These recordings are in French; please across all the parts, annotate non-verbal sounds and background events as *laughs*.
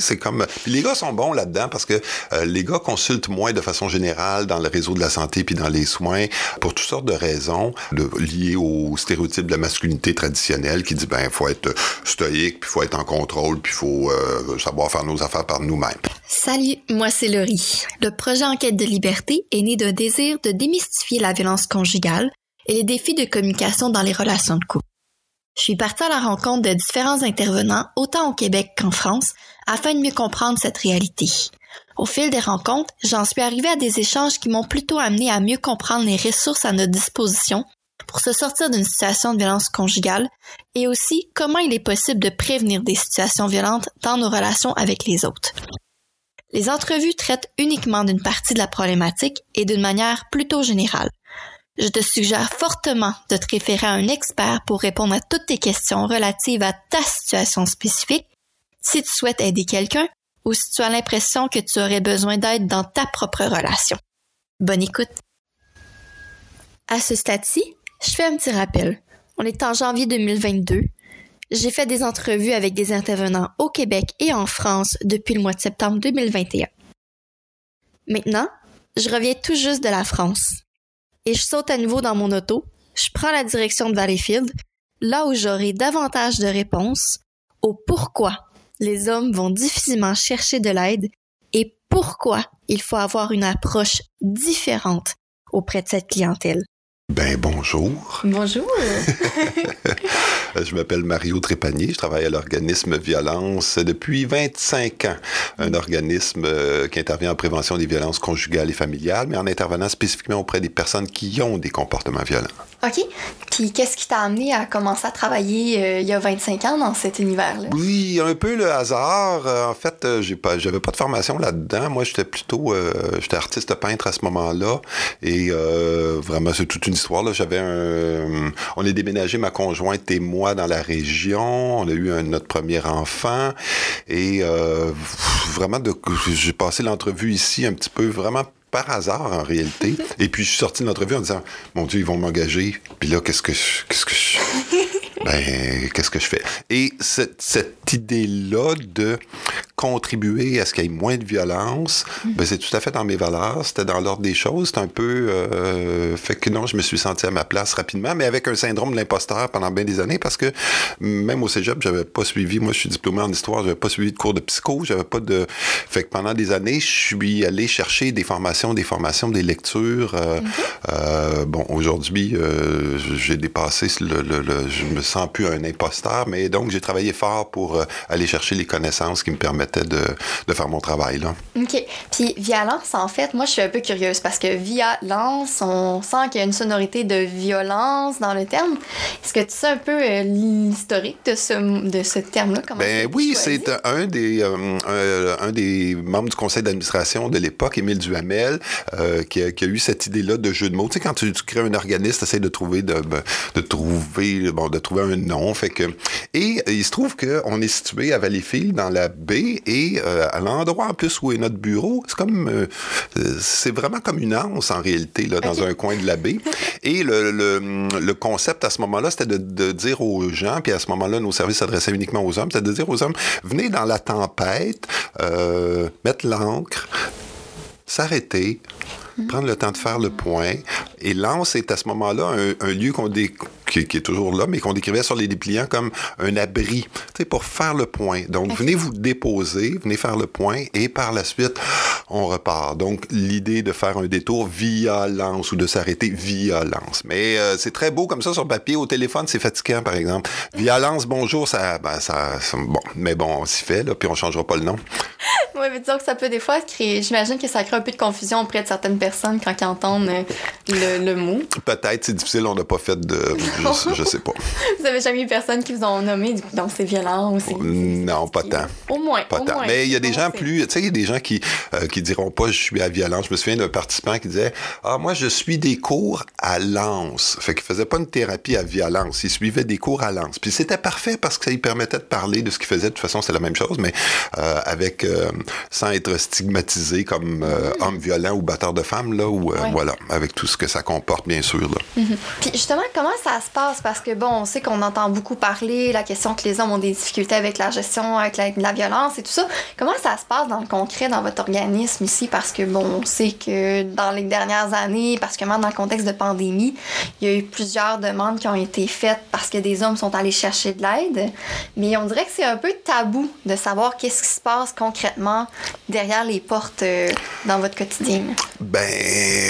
C'est comme les gars sont bons là-dedans parce que euh, les gars consultent moins de façon générale dans le réseau de la santé puis dans les soins pour toutes sortes de raisons liées au stéréotype de la masculinité traditionnelle qui dit ben faut être stoïque puis faut être en contrôle puis faut euh, savoir faire nos affaires par nous-mêmes. Salut, moi c'est Laurie. Le projet Enquête de liberté est né d'un désir de démystifier la violence conjugale et les défis de communication dans les relations de couple. Je suis partie à la rencontre de différents intervenants, autant au Québec qu'en France, afin de mieux comprendre cette réalité. Au fil des rencontres, j'en suis arrivée à des échanges qui m'ont plutôt amené à mieux comprendre les ressources à notre disposition pour se sortir d'une situation de violence conjugale et aussi comment il est possible de prévenir des situations violentes dans nos relations avec les autres. Les entrevues traitent uniquement d'une partie de la problématique et d'une manière plutôt générale je te suggère fortement de te référer à un expert pour répondre à toutes tes questions relatives à ta situation spécifique, si tu souhaites aider quelqu'un ou si tu as l'impression que tu aurais besoin d'aide dans ta propre relation. Bonne écoute. À ce stade-ci, je fais un petit rappel. On est en janvier 2022. J'ai fait des entrevues avec des intervenants au Québec et en France depuis le mois de septembre 2021. Maintenant, je reviens tout juste de la France et je saute à nouveau dans mon auto. Je prends la direction de Valleyfield, là où j'aurai davantage de réponses au pourquoi les hommes vont difficilement chercher de l'aide et pourquoi il faut avoir une approche différente auprès de cette clientèle. Ben bonjour. Bonjour. *laughs* je m'appelle Mario Trépanier, je travaille à l'organisme Violence depuis 25 ans. Un organisme euh, qui intervient en prévention des violences conjugales et familiales, mais en intervenant spécifiquement auprès des personnes qui ont des comportements violents. OK. Puis qu'est-ce qui t'a amené à commencer à travailler euh, il y a 25 ans dans cet univers-là? Oui, un peu le hasard. Euh, en fait, j'ai pas, j'avais pas de formation là-dedans. Moi, j'étais plutôt, j'étais artiste peintre à ce moment-là. Et vraiment, c'est toute une histoire. Là. J'avais un, on est déménagé, ma conjointe et moi, dans la région. On a eu notre premier enfant. Et vraiment, j'ai passé l'entrevue ici un petit peu vraiment par hasard en réalité. *laughs* Et puis je suis sorti de l'entrevue en disant Mon Dieu, ils vont m'engager. Puis là, qu'est-ce que je. Qu'est-ce que je. *laughs* Ben, qu'est-ce que je fais? Et cette, cette idée-là de contribuer à ce qu'il y ait moins de violence, mm. ben, c'est tout à fait dans mes valeurs. C'était dans l'ordre des choses. C'est un peu. Euh, fait que non, je me suis senti à ma place rapidement, mais avec un syndrome de l'imposteur pendant bien des années parce que même au cégep, j'avais pas suivi. Moi, je suis diplômé en histoire, j'avais pas suivi de cours de psycho, j'avais pas de. Fait que pendant des années, je suis allé chercher des formations, des formations, des lectures. Euh, euh, bon, aujourd'hui, j'ai dépassé le, le, le, Je me sens plus un imposteur, mais donc j'ai travaillé fort pour aller chercher les connaissances qui me permettent de, de faire mon travail. Là. OK. Puis violence, en fait, moi, je suis un peu curieuse parce que violence, on sent qu'il y a une sonorité de violence dans le terme. Est-ce que tu sais un peu euh, l'historique de ce, de ce terme-là? Ben oui, c'est un des, euh, un, des membres du conseil d'administration de l'époque, Émile Duhamel, euh, qui, a, qui, a, eu cette idée-là de jeu de mots. Tu sais, quand tu, crées un organisme, tu essaies de trouver, de, ben, de, trouver, bon, de trouver un nom. Fait que, et il se trouve qu'on est situé à Valleyfield, dans la baie, et euh, à l'endroit en plus où est notre bureau, c'est comme euh, c'est vraiment comme une anse en réalité là, dans un coin de la baie. *laughs* Et le, le, concept à ce moment-là, c'était de, de, dire aux gens, puis à ce moment-là, nos services s'adressaient uniquement aux hommes, c'était de dire aux hommes, venez dans la tempête, euh, mettre l'ancre, s'arrêter, mm-hmm. prendre le temps de faire le point. Et l'anse est à ce moment-là un, un lieu qu'on qui, est toujours là, mais qu'on décrivait sur les dépliants comme un abri, pour faire le point. Donc, venez vous déposer, venez faire le point, et par la suite, on repart. Donc, l'idée de faire un détour via lance ou de s'arrêter via lance. Mais euh, c'est très beau comme ça sur papier. Au téléphone, c'est fatigant, par exemple. Via lance, bonjour, ça, ben, ça, bon, mais bon, on s'y fait, là, puis on changera pas le nom. *laughs* oui, mais disons que ça peut des fois créer, j'imagine que ça crée un peu de confusion auprès de certaines personnes quand ils entendent euh, le, le mot. Peut-être, c'est difficile, on n'a pas fait de je, *laughs* sais pas. vous avez jamais eu personne qui vous ont nommé dans ces violents aussi? Non, pas tant. Au moins. Pas tant. Mais il y a des gens plus. Tu sais, il y a des gens qui, euh, qui diront pas je suis à violence. Je me souviens d'un participant qui disait Ah, moi, je suis des cours à lance. Fait qu'il faisait pas une thérapie à violence. Il suivait des cours à lance. Puis c'était parfait parce que ça lui permettait de parler de ce qu'il faisait. De toute façon, c'est la même chose, mais euh, avec, euh, sans être stigmatisé comme euh, homme violent ou batteur de femmes, là, ou voilà, avec tout ce que ça comporte, bien sûr. Là. Mm-hmm. Puis justement, comment ça se passe? Parce que, bon, on sait qu'on entend beaucoup parler, la question que les hommes ont des difficultés avec la gestion, avec la, violence et tout ça. Comment ça se passe dans le concret, dans votre organisme ici? Parce que, bon, on sait que dans les dernières années, particulièrement dans le contexte de pandémie, il y a eu plusieurs demandes qui ont été faites parce que des hommes sont allés chercher de l'aide. Mais on dirait que c'est un peu tabou de savoir qu'est-ce qui se passe concrètement derrière les portes euh, dans votre quotidien. Ben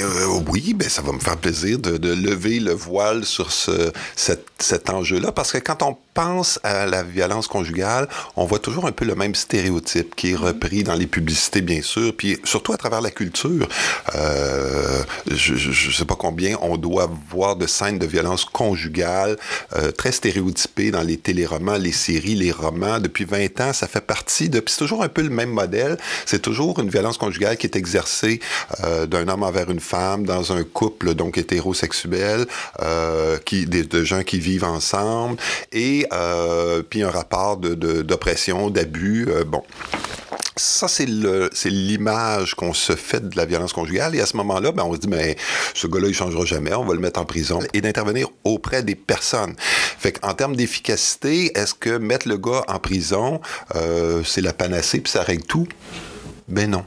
euh, oui, ben ça va me faire plaisir de, de lever le voile sur ce, cet, cet enjeu-là parce que quand on pense à la violence conjugale, on voit toujours un peu le même stéréotype qui est repris dans les publicités, bien sûr, puis surtout à travers la culture. Euh, je ne sais pas combien on doit voir de scènes de violence conjugale euh, très stéréotypées dans les téléromans, les séries, les romans. Depuis 20 ans, ça fait partie de... C'est toujours un peu le même modèle. C'est toujours une violence conjugale qui est exercée euh, d'un homme envers une femme dans un couple donc hétérosexuel, euh, qui, de, gens qui vivent ensemble. Et euh, puis un rapport d'oppression, de, d'abus. Euh, bon. Ça, c'est l'image qu'on se fait de la violence conjugale. Et à ce moment-là, ben, on se dit, mais ce gars-là, il changera jamais, on va le mettre en prison. Et d'intervenir auprès des personnes. Fait qu'en termes d'efficacité, est-ce que mettre le gars en prison, euh, c'est la panacée, puis ça règle tout? Ben non.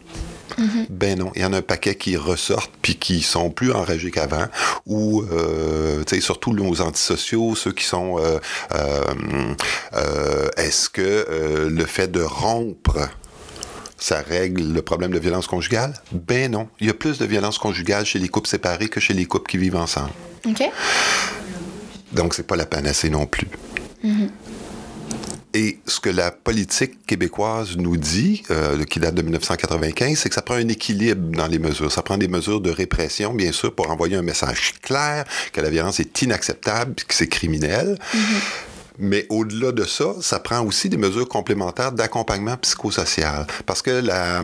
Mm-hmm. Ben non, il y en a un paquet qui ressortent puis qui sont plus enragés qu'avant, ou euh, surtout nos antisociaux, ceux qui sont. Euh, euh, euh Est-ce que le fait de rompre ça règle le problème de violence conjugale? Ben non. Il y a plus de violence conjugale chez les couples séparés que chez les couples qui vivent ensemble. OK. Donc, c'est pas la panacée non plus. Mm-hmm. Et ce que la politique québécoise nous dit, euh, qui date de 1995, c'est que ça prend un équilibre dans les mesures. Ça prend des mesures de répression, bien sûr, pour envoyer un message clair que la violence est inacceptable, que c'est criminel. Mm -hmm. Mais au-delà de ça, ça prend aussi des mesures complémentaires d'accompagnement psychosocial. Parce que, la,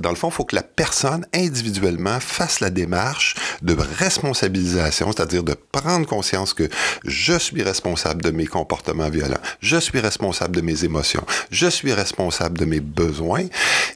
dans le fond, il faut que la personne, individuellement, fasse la démarche de responsabilisation, c'est-à-dire de prendre conscience que je suis responsable de mes comportements violents, je suis responsable de mes émotions, je suis responsable de mes besoins.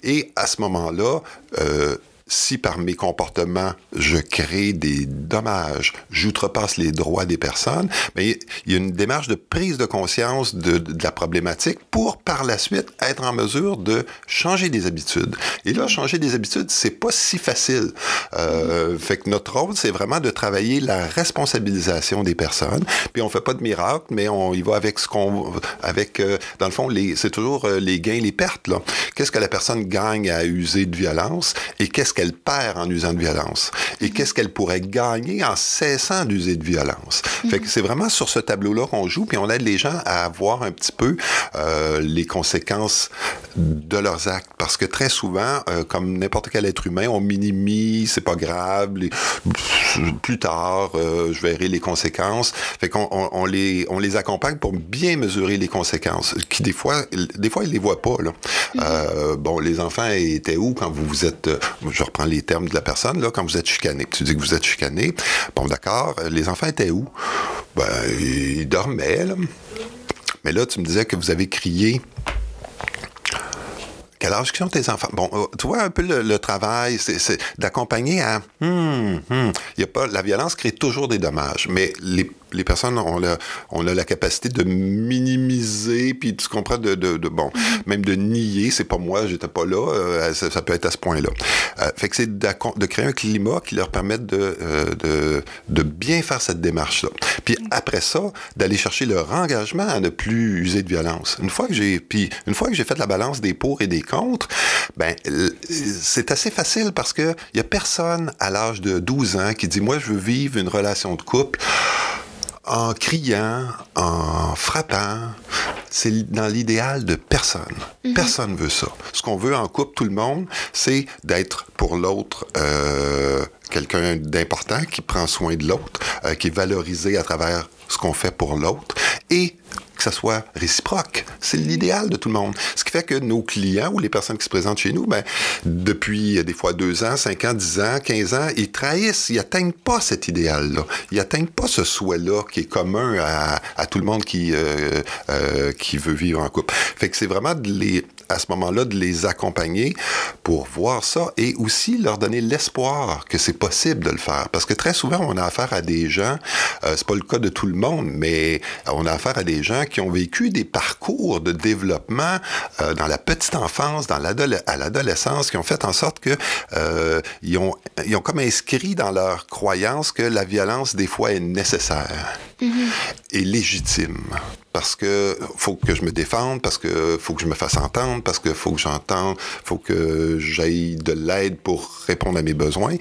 Et à ce moment-là, euh, si par mes comportements, je crée des dommages, j'outrepasse les droits des personnes, mais il y a une démarche de prise de conscience de, de, la problématique pour par la suite être en mesure de changer des habitudes. Et là, changer des habitudes, c'est pas si facile. Euh, fait que notre rôle, c'est vraiment de travailler la responsabilisation des personnes. Puis on fait pas de miracle, mais on y va avec ce qu'on, avec euh, dans le fond, c'est toujours euh, les gains, les pertes là. Qu'est-ce que la personne gagne à user de violence et qu'est-ce qu'elle perd en usant de violence et qu'est-ce qu'elle pourrait gagner en cessant d'user de violence. Fait que c'est vraiment sur ce tableau-là qu'on joue, puis on aide les gens à voir un petit peu euh, les conséquences de leurs actes, parce que très souvent, euh, comme n'importe quel être humain, on minimise, c'est pas grave, les, plus tard, euh, je verrai les conséquences. Fait qu'on on, on les on les accompagne pour bien mesurer les conséquences, qui des fois des fois ils les voient pas là. Mm-hmm. bon, les enfants étaient où quand vous vous êtes, je reprends les termes de la personne, là, quand vous êtes chicané. Tu dis que vous êtes chicané. Bon, d'accord. Les enfants étaient où? Ben, ils dormaient, là. Mais là, tu me disais que vous avez crié. Quel âge sont tes enfants? Bon, euh, tu vois un peu le, travail, c'est d'accompagner à. Hum. Il y a pas, la violence crée toujours des dommages, mais les les personnes ont la, capacité de minimiser, puis tu comprends, de, de, de bon, mm-hmm. même de nier, c'est pas moi, j'étais pas là, euh, ça, ça, peut être à ce point-là. Euh, fait que c'est de, créer un climat qui leur permette de, euh, de, de bien faire cette démarche-là. Puis mm-hmm. après ça, d'aller chercher leur engagement à ne plus user de violence. Une fois que j'ai, puis une fois que j'ai fait la balance des pour et des contre, ben, c'est assez facile parce que il y a personne à l'âge de 12 ans qui dit, moi, je veux vivre une relation de couple en criant, en frappant. C'est dans l'idéal de personne. Mm -hmm. Personne veut ça. Ce qu'on veut en couple, tout le monde, c'est d'être pour l'autre euh, quelqu'un d'important qui prend soin de l'autre, euh, qui est valorisé à travers ce qu'on fait pour l'autre et que ça soit réciproque. C'est l'idéal de tout le monde. Ce qui fait que nos clients ou les personnes qui se présentent chez nous, ben, depuis des fois deux ans, cinq ans, dix ans, quinze ans, ils trahissent, ils atteignent pas cet idéal-là. Ils atteignent pas ce souhait-là qui est commun à, tout le monde qui, euh, euh, qui veut vivre en couple. Fait que c'est vraiment à ce moment-là de les accompagner pour voir ça et aussi leur donner l'espoir que c'est possible de le faire. Parce que très souvent, on a affaire à des gens, euh, c'est pas le cas de tout le monde, mais on a affaire à des gens qui ont vécu des parcours de développement euh, dans la petite enfance, dans à l'adolescence, qui ont fait en sorte que euh, ils, ont, ils ont comme inscrit dans leur croyance que la violence, des fois, est nécessaire mm-hmm. et légitime parce que faut que je me défende, parce que faut que je me fasse entendre, parce que faut que j'entende, faut que j'aille de l'aide pour répondre à mes besoins.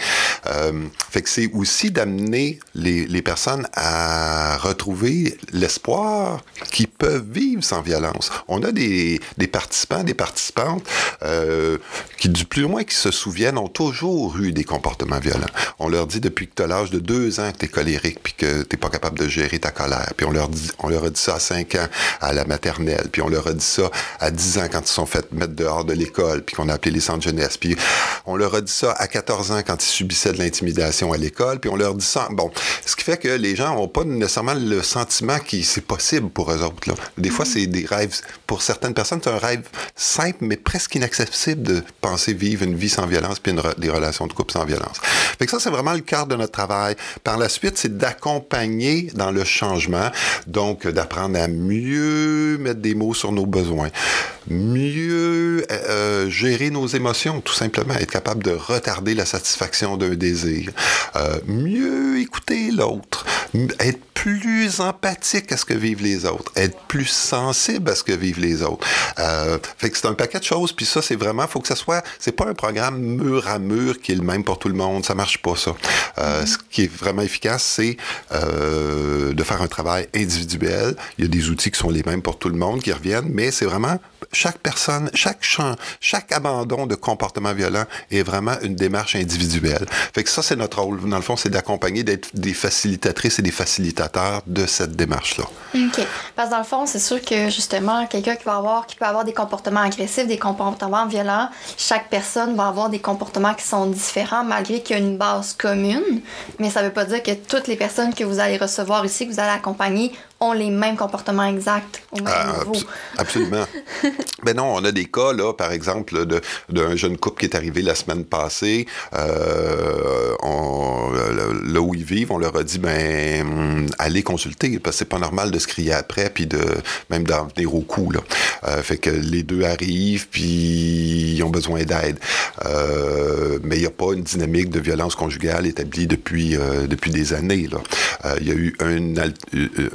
Euh, fait que c'est aussi d'amener les, les, personnes à retrouver l'espoir qu'ils peuvent vivre sans violence. On a des, des participants, des participantes euh, qui, du plus loin qui se souviennent, ont toujours eu des comportements violents. On leur dit depuis que tu as l'âge de deux ans que tu es colérique puis que tu pas capable de gérer ta colère. Puis on leur, dit, on leur a dit ça à 5 ans à la maternelle, puis on leur a dit ça à 10 ans quand ils sont fait mettre dehors de l'école, puis qu'on a appelé les centres jeunesse, puis on leur a dit ça à 14 ans quand ils subissaient de l'intimidation à l'école, puis on leur dit ça. Bon, ce qui fait que les gens n'ont pas nécessairement le sentiment que c'est possible pour eux autres. Là. Des fois, c'est des rêves. Pour certaines personnes, c'est un rêve simple, mais presque inaccessible de penser vivre une vie sans violence puis des relations de couple sans violence. Fait que ça, c'est vraiment le cœur de notre travail. Par la suite, c'est d'accompagner dans le changement, donc d'apprendre à mieux mettre des mots sur nos besoins, mieux euh, euh, gérer nos émotions, tout simplement, être capable de retarder la satisfaction d'un désir, euh, mieux écouter l'autre, être plus empathique à ce que vivent les autres, être plus sensible à ce que vivent les autres. Euh, fait que c'est un paquet de choses, puis ça, c'est vraiment, faut que ça soit, c'est pas un programme mur à mur qui est le même pour tout le monde, ça marche pas ça. Euh, mm-hmm. Ce qui est vraiment efficace, c'est euh, de faire un travail individuel. Il y a des outils qui sont les mêmes pour tout le monde, qui reviennent, mais c'est vraiment chaque personne, chaque champ, chaque abandon de comportement violent est vraiment une démarche individuelle. Fait que ça, c'est notre rôle. Dans le fond, c'est d'accompagner, d'être des facilitatrices et des facilitateurs de cette démarche-là. OK. Parce que dans le fond, c'est sûr que justement, quelqu'un qui va avoir, qui peut avoir des comportements agressifs, des comportements violents, chaque personne va avoir des comportements qui sont différents malgré qu'il y a une base commune. Mais ça ne veut pas dire que toutes les personnes que vous allez recevoir ici, que vous allez accompagner, ont les mêmes comportements exacts au même ah, niveau. absolument. *laughs* ben non, on a des cas, là, par exemple, d'un jeune couple qui est arrivé la semaine passée. Euh, on, là où ils vivent, on leur a dit, ben, allez consulter, parce que c'est pas normal de se crier après, puis de même d'en venir au cou, là. Euh, fait que les deux arrivent, puis ils ont besoin d'aide. Euh, mais il n'y a pas une dynamique de violence conjugale établie depuis, euh, depuis des années, là. Euh, il y a eu un,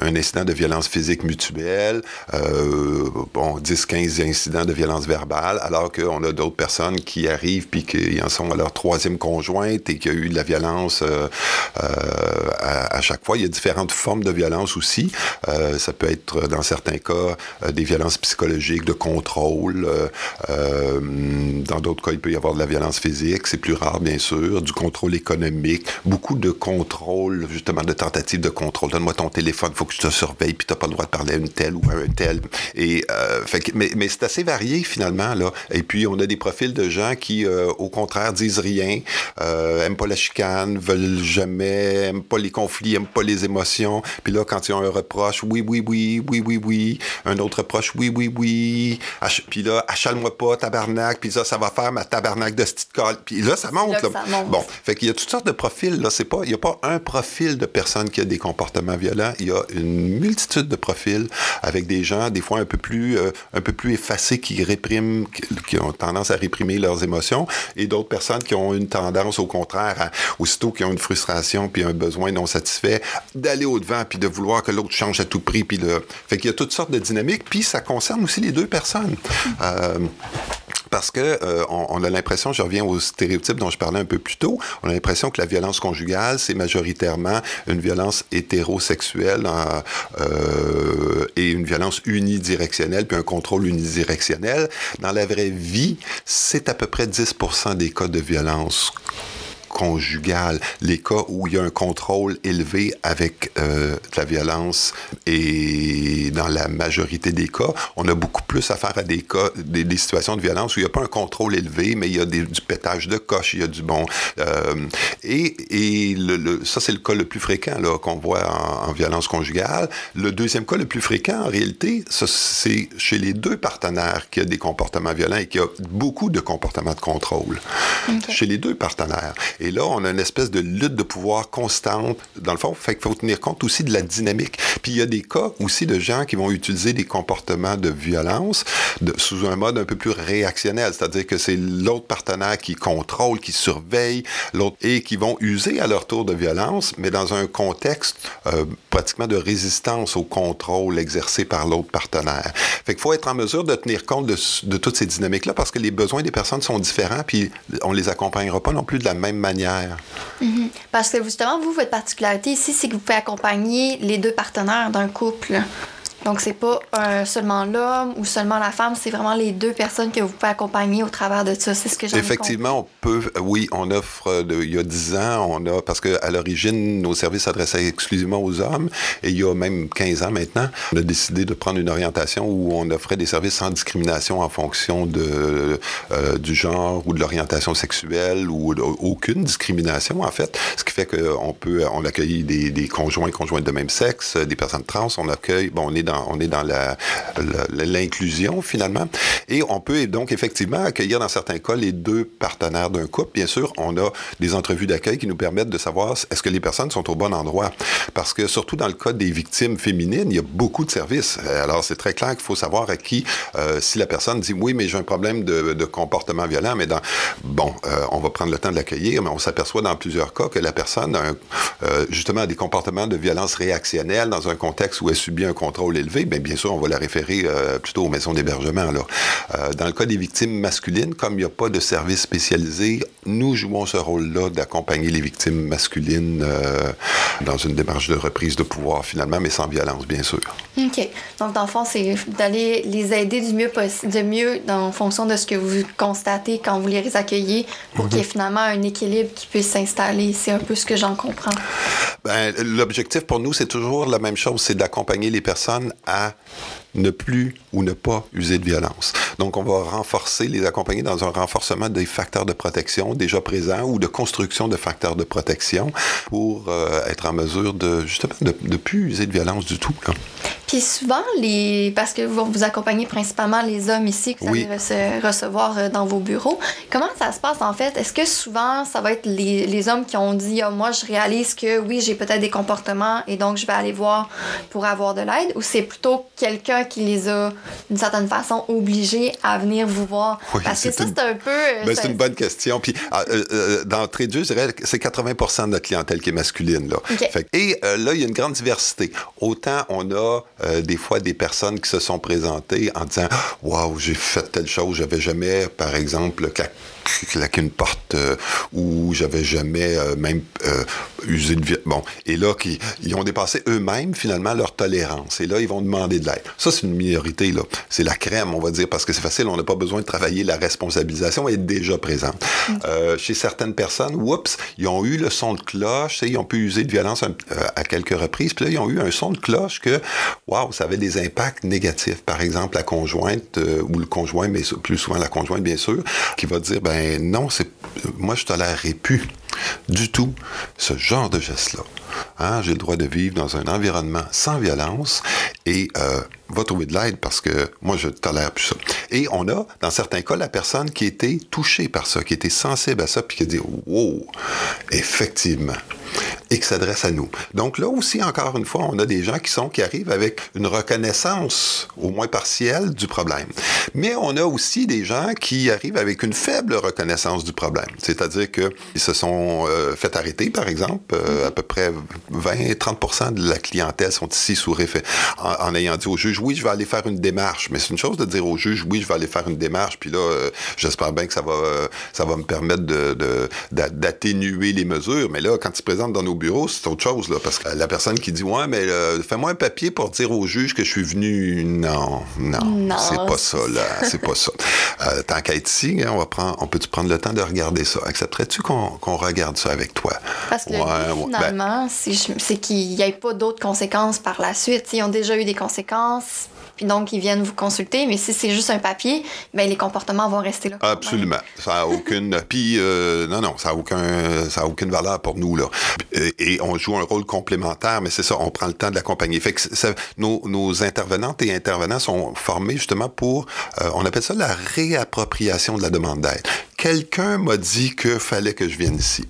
un de violence physique mutuelle, euh, bon, 10-15 incidents de violence verbale, alors qu'on a d'autres personnes qui arrivent puis qui en sont à leur troisième conjointe et qu'il y a eu de la violence euh, euh, à, chaque fois. Il y a différentes formes de violence aussi. ça peut être, dans certains cas, des violences psychologiques, de contrôle. dans d'autres cas, il peut y avoir de la violence physique. C'est plus rare, bien sûr. Du contrôle économique. Beaucoup de contrôle, justement, de tentatives de contrôle. Donne-moi ton téléphone, faut que je te surveille, puis t'as pas le droit de parler à une telle ou à un tel. Et, euh, fait mais, mais c'est assez varié finalement là. Et puis on a des profils de gens qui, euh, au contraire, disent rien, euh, aiment pas la chicane, veulent jamais, aiment pas les conflits, aiment pas les émotions. Puis là, quand ils ont un reproche, oui, oui, oui, oui, oui, oui. Un autre reproche, oui, oui, oui. puis là, achale-moi pas, tabarnak. Puis ça, ça va faire ma tabarnak de petite colle. Puis là, ça monte. Là, Bon, fait qu'il y a toutes sortes de profils. Là, c'est pas, il y a pas un profil de personne qui a des comportements violents. Il y a une multitude de profils avec des gens, des fois un peu plus, euh, un peu plus effacés, qui répriment, qui ont tendance à réprimer leurs émotions, et d'autres personnes qui ont une tendance, au contraire, à, aussitôt qui ont une frustration puis un besoin non satisfait, d'aller au-devant puis de vouloir que l'autre change à tout prix. Puis de... Fait qu'il y a toutes sortes de dynamiques, puis ça concerne aussi les deux personnes. Euh, parce que euh, on, a l'impression, je reviens aux stéréotypes dont je parlais un peu plus tôt, on a l'impression que la violence conjugale, c'est majoritairement une violence hétérosexuelle euh, et une violence unidirectionnelle, puis un contrôle unidirectionnel. Dans la vraie vie, c'est à peu près 10% des cas de violence conjugale, les cas où il y a un contrôle élevé avec euh, de la violence et dans la majorité des cas, on a beaucoup plus affaire à des cas, des, situations de violence où il n'y a pas un contrôle élevé, mais il y a du pétage de coche, il y a du bon. Euh, et et le, ça, c'est le cas le plus fréquent qu'on voit en, en, violence conjugale. Le deuxième cas le plus fréquent, en réalité, c'est chez les deux partenaires qu'il y a des comportements violents et qu'il y a beaucoup de comportements de contrôle. Chez les deux partenaires. Et là, on a une espèce de lutte de pouvoir constante. Dans le fond, fait qu'il faut tenir compte aussi de la dynamique. Puis il y a des cas aussi de gens qui vont utiliser des comportements de violence sous un mode un peu plus réactionnel, c'est-à-dire que c'est l'autre partenaire qui contrôle, qui surveille et qui vont user à leur tour de violence, mais dans un contexte euh, pratiquement de résistance au contrôle exercé par l'autre partenaire. Fait qu'il faut être en mesure de tenir compte de, de toutes ces dynamiques-là parce que les besoins des personnes sont différents, puis on les accompagnera pas non plus de la même manière. Mm-hmm. Parce que justement, vous, votre particularité ici, c'est que vous pouvez accompagner les deux partenaires d'un couple. Donc, c'est pas euh, seulement l'homme ou seulement la femme, c'est vraiment les deux personnes que vous pouvez accompagner au travers de ça. C'est ce que j'ai Effectivement, on peut, oui, on offre, de, il y a dix ans, on a, parce qu'à l'origine, nos services s'adressaient exclusivement aux hommes, et il y a même 15 ans maintenant, on a décidé de prendre une orientation où on offrait des services sans discrimination en fonction de, euh, du genre ou de l'orientation sexuelle ou aucune discrimination, en fait. Ce qui fait qu'on peut, on accueille des, des conjoints, conjointes de même sexe, des personnes trans, on accueille, bon, on est dans on est dans l'inclusion finalement. Et on peut donc effectivement accueillir dans certains cas les deux partenaires d'un couple. Bien sûr, on a des entrevues d'accueil qui nous permettent de savoir est-ce que les personnes sont au bon endroit. Parce que surtout dans le cas des victimes féminines, il y a beaucoup de services. Alors c'est très clair qu'il faut savoir à qui, euh, si la personne dit oui, mais j'ai un problème de, comportement violent, mais dans, bon, euh, on va prendre le temps de l'accueillir, mais on s'aperçoit dans plusieurs cas que la personne a euh, justement des comportements de violence réactionnelle dans un contexte où elle subit un contrôle bien, bien sûr, on va la référer euh, plutôt aux maisons d'hébergement. Euh, dans le cas des victimes masculines, comme il n'y a pas de service spécialisé, nous jouons ce rôle-là d'accompagner les victimes masculines euh, dans une démarche de reprise de pouvoir, finalement, mais sans violence, bien sûr. OK. Donc, dans le fond, c'est d'aller les aider du mieux possible, de mieux en fonction de ce que vous constatez quand vous les accueillez pour qu'il y ait mhm. finalement un équilibre qui puisse s'installer. C'est un peu ce que j'en comprends. Ben, L'objectif pour nous, c'est toujours la même chose, c'est d'accompagner les personnes à ne plus ou ne pas user de violence. Donc, on va renforcer, les accompagner dans un renforcement des facteurs de protection déjà présents ou de construction de facteurs de protection pour euh, être en mesure de, justement, de ne plus user de violence du tout. Puis souvent, les... parce que vous, vous accompagnez principalement les hommes ici que vous allez recevoir euh, dans vos bureaux, comment ça se passe en fait? Est-ce que souvent, ça va être les, les hommes qui ont dit, ah, moi, je réalise que oui, j'ai peut-être des comportements et donc je vais aller voir pour avoir de l'aide, ou c'est plutôt quelqu'un qui les a, d'une certaine façon, obligés à venir vous voir? parce que ça, c'est un peu... Euh, ben, c'est une bonne question. Puis, ah, euh, d'entrée de jeu, je dirais que c'est 80% de notre clientèle qui est masculine. Là. et là, il y a une grande diversité. Autant on a euh, des fois des personnes qui se sont présentées en disant Waouh, j'ai fait telle chose, j'avais jamais, par exemple, claqué une porte euh, ou j'avais jamais euh, même usé de bon et là qui ils ont dépassé eux-mêmes finalement leur tolérance et là ils vont demander de l'aide ça c'est une minorité là. C'est la crème on va dire parce que c'est facile on n'a pas besoin de travailler la responsabilisation elle est déjà présente chez certaines personnes oups ils ont eu le son de cloche ils ont pu user de violence à quelques reprises puis là ils ont eu un son de cloche que waouh, ça avait des impacts négatifs. Par exemple, la conjointe euh, ou le conjoint, mais plus souvent la conjointe, bien sûr, qui va dire, ben non, c'est moi, je tolérerai plus du tout ce genre de geste-là. Hein, j'ai le droit de vivre dans un environnement sans violence et euh, va trouver de l'aide parce que moi, je tolère plus ça. Et on a, dans certains cas, la personne qui était touchée par ça, qui était sensible à ça, puis qui a dit Wow, effectivement et qui s'adresse à nous. Donc là aussi, encore une fois, on a des gens qui sont qui arrivent avec une reconnaissance, au moins partielle, du problème. Mais on a aussi des gens qui arrivent avec une faible reconnaissance du problème. C'est-à-dire qu'ils se sont euh, fait arrêter, par exemple, euh, à peu près 20-30% de la clientèle sont ici sous réfé en, ayant dit au juge, oui, je vais aller faire une démarche. Mais c'est une chose de dire au juge, oui, je vais aller faire une démarche, puis là, euh, j'espère bien que ça va, ça va me permettre d'atténuer de, les mesures. Mais là, quand tu présentes présente dans nos bureaux, c'est autre chose, là, parce que la personne qui dit Ouais, mais euh, fais-moi un papier pour dire au juge que je suis venu. Non, non, Non, c'est pas ça, là. C'est pas ça. *laughs* Euh, tant qu'à être ici, hein, on, va prendre, on peut-tu prendre le temps de regarder ça? Accepterais-tu qu'on qu'on regarde ça avec toi? Parce que le but, ben- finalement, c'est je- c'est qu'il n'y ait pas d'autres conséquences par la suite. Ils ont déjà eu des conséquences, puis donc ils viennent vous consulter, mais si c'est juste un papier, ben les comportements vont rester là. Absolument. Ça a aucune. Puis, euh, non, non, ça a aucun, ça a aucune valeur pour nous là. Et, on joue un rôle complémentaire, mais c'est ça, on prend le temps de l'accompagner. Fait que nos intervenantes et intervenants sont formés justement pour, euh, on appelle ça la réappropriation de la demande d'aide. Quelqu'un m'a dit que fallait que je vienne ici.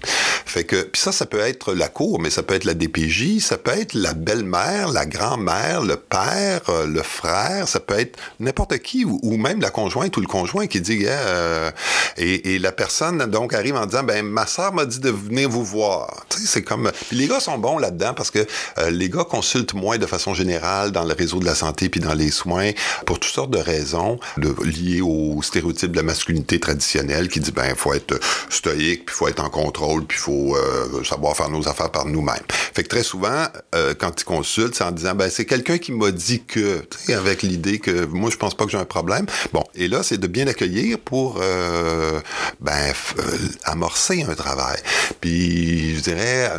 Fait que, puis ça, ça peut être la cour, mais ça peut être la DPJ, ça peut être la belle-mère, la grand-mère, le père, euh, le frère, ça peut être n'importe qui, ou, même la conjointe ou le conjoint qui dit, euh, et, et la personne donc arrive en disant, ben ma soeur m'a dit de venir vous voir. Tu sais, c'est comme, puis les gars sont bons là-dedans parce que euh, les gars consultent moins de façon générale dans le réseau de la santé puis dans les soins pour toutes sortes de raisons liées au stéréotype de la masculinité traditionnelle qui dit ben faut être stoïque puis faut être en contrôle puis il euh, savoir faire nos affaires par nous-mêmes. Fait que très souvent euh, quand ils consultent c'est en disant ben c'est quelqu'un qui m'a dit que avec l'idée que moi je pense pas que j'ai un problème. Bon et là c'est de bien accueillir pour euh, ben euh, amorcer un travail. Puis je dirais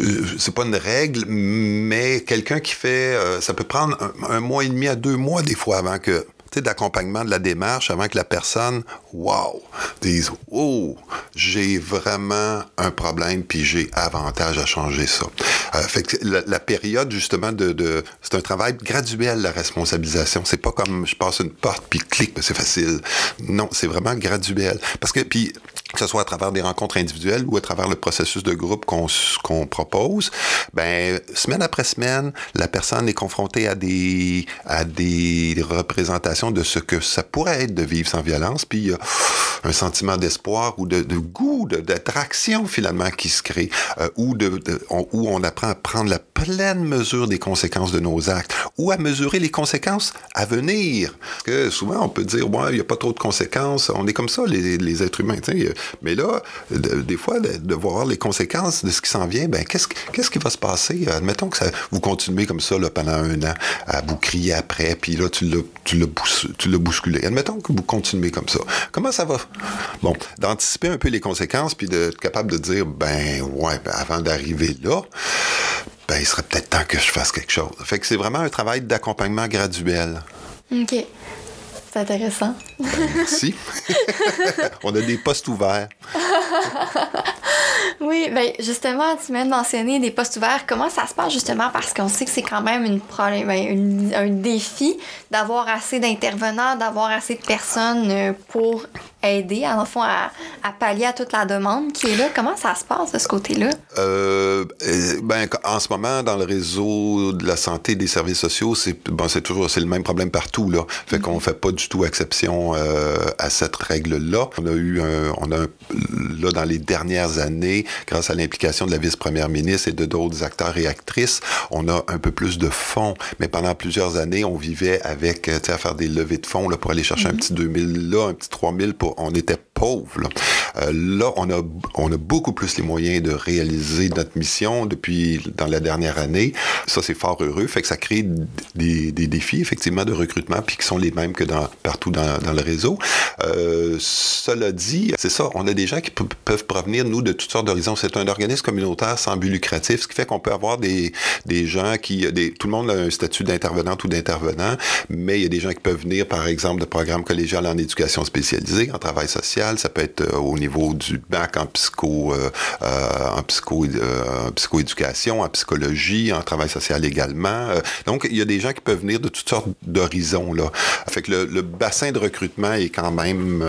euh, c'est pas une règle mais quelqu'un qui fait euh, ça peut prendre un, un mois et demi à deux mois des fois avant que d'accompagnement de la démarche avant que la personne, wow, dise, oh, j'ai vraiment un problème puis j'ai avantage à changer ça. Euh, la, période, justement, de, c'est un travail graduel, la responsabilisation. C'est pas comme je passe une porte puis clic, c'est facile. Non, c'est vraiment graduel. Parce que, puis, que ce soit à travers des rencontres individuelles ou à travers le processus de groupe qu'on qu'on propose, ben semaine après semaine, la personne est confrontée à des à des représentations de ce que ça pourrait être de vivre sans violence, puis il y a un sentiment d'espoir ou de, goût, d'attraction finalement qui se crée, euh, ou de, où on apprend à prendre la pleine mesure des conséquences de nos actes, ou à mesurer les conséquences à venir. Parce que souvent on peut dire ouais, il n'y a pas trop de conséquences, on est comme ça les, êtres humains. Mais là, de- des fois, de, voir les conséquences de ce qui s'en vient, ben qu'est-ce qu'est-ce qui va se passer? Admettons que vous continuez comme ça là, pendant un an à vous crier après, puis là tu l'as tu tu l'as bousculé. Admettons que vous continuez comme ça. Comment ça va? Bon, d'anticiper un peu les conséquences, puis d'être capable de dire ben ouais, ben, avant d'arriver là. Ben, il serait peut-être temps que je fasse quelque chose. Fait que c'est vraiment un travail d'accompagnement graduel. OK. C'est intéressant. Merci. *laughs* *laughs* On a des postes ouverts. *laughs* Oui, ben justement, tu viens de mentionner des postes ouverts. Comment ça se passe justement? Parce qu'on sait que c'est quand même une problème, ben, un défi d'avoir assez d'intervenants, d'avoir assez de personnes euh, pour aider, en fond, à, à pallier à toute la demande qui est là. Comment ça se passe de ce côté-là? Euh, euh, ben, en ce moment, dans le réseau de la santé et des services sociaux, c'est bon, c'est toujours c'est le même problème partout là. Fait qu'on fait pas du tout exception euh, à cette règle-là. On a eu un, on a un- là dans les dernières années, grâce à l'implication de la vice-première ministre et de d'autres acteurs et actrices, on a un peu plus de fonds. Mais pendant plusieurs années, on vivait avec, euh, tu sais, à faire des levées de fonds là pour aller chercher un petit 2000 là, un petit 3000 pour, on était pauvres. Là, Euh, là on a beaucoup plus les moyens de réaliser notre mission depuis dans la dernière année. Ça, c'est fort heureux. Fait que ça crée des, défis, effectivement, de recrutement, puis qui sont les mêmes que partout dans, le réseau. Euh, cela dit, c'est ça, on a des gens qui pe- peuvent provenir, nous, de toutes sortes d'horizons. C'est un organisme communautaire sans but lucratif, ce qui fait qu'on peut avoir des, gens qui... Tout le monde a un statut d'intervenante ou d'intervenant, mais il y a des gens qui peuvent venir, par exemple, de programmes collégial en éducation spécialisée, en travail social. Ça peut être euh, au niveau du bac en psycho, euh, euh, en psycho, en psychoéducation, en psychologie, en travail social également. Donc, il y a des gens qui peuvent venir de toutes sortes d'horizons là. Fait que le, le bassin de recrutement est quand même,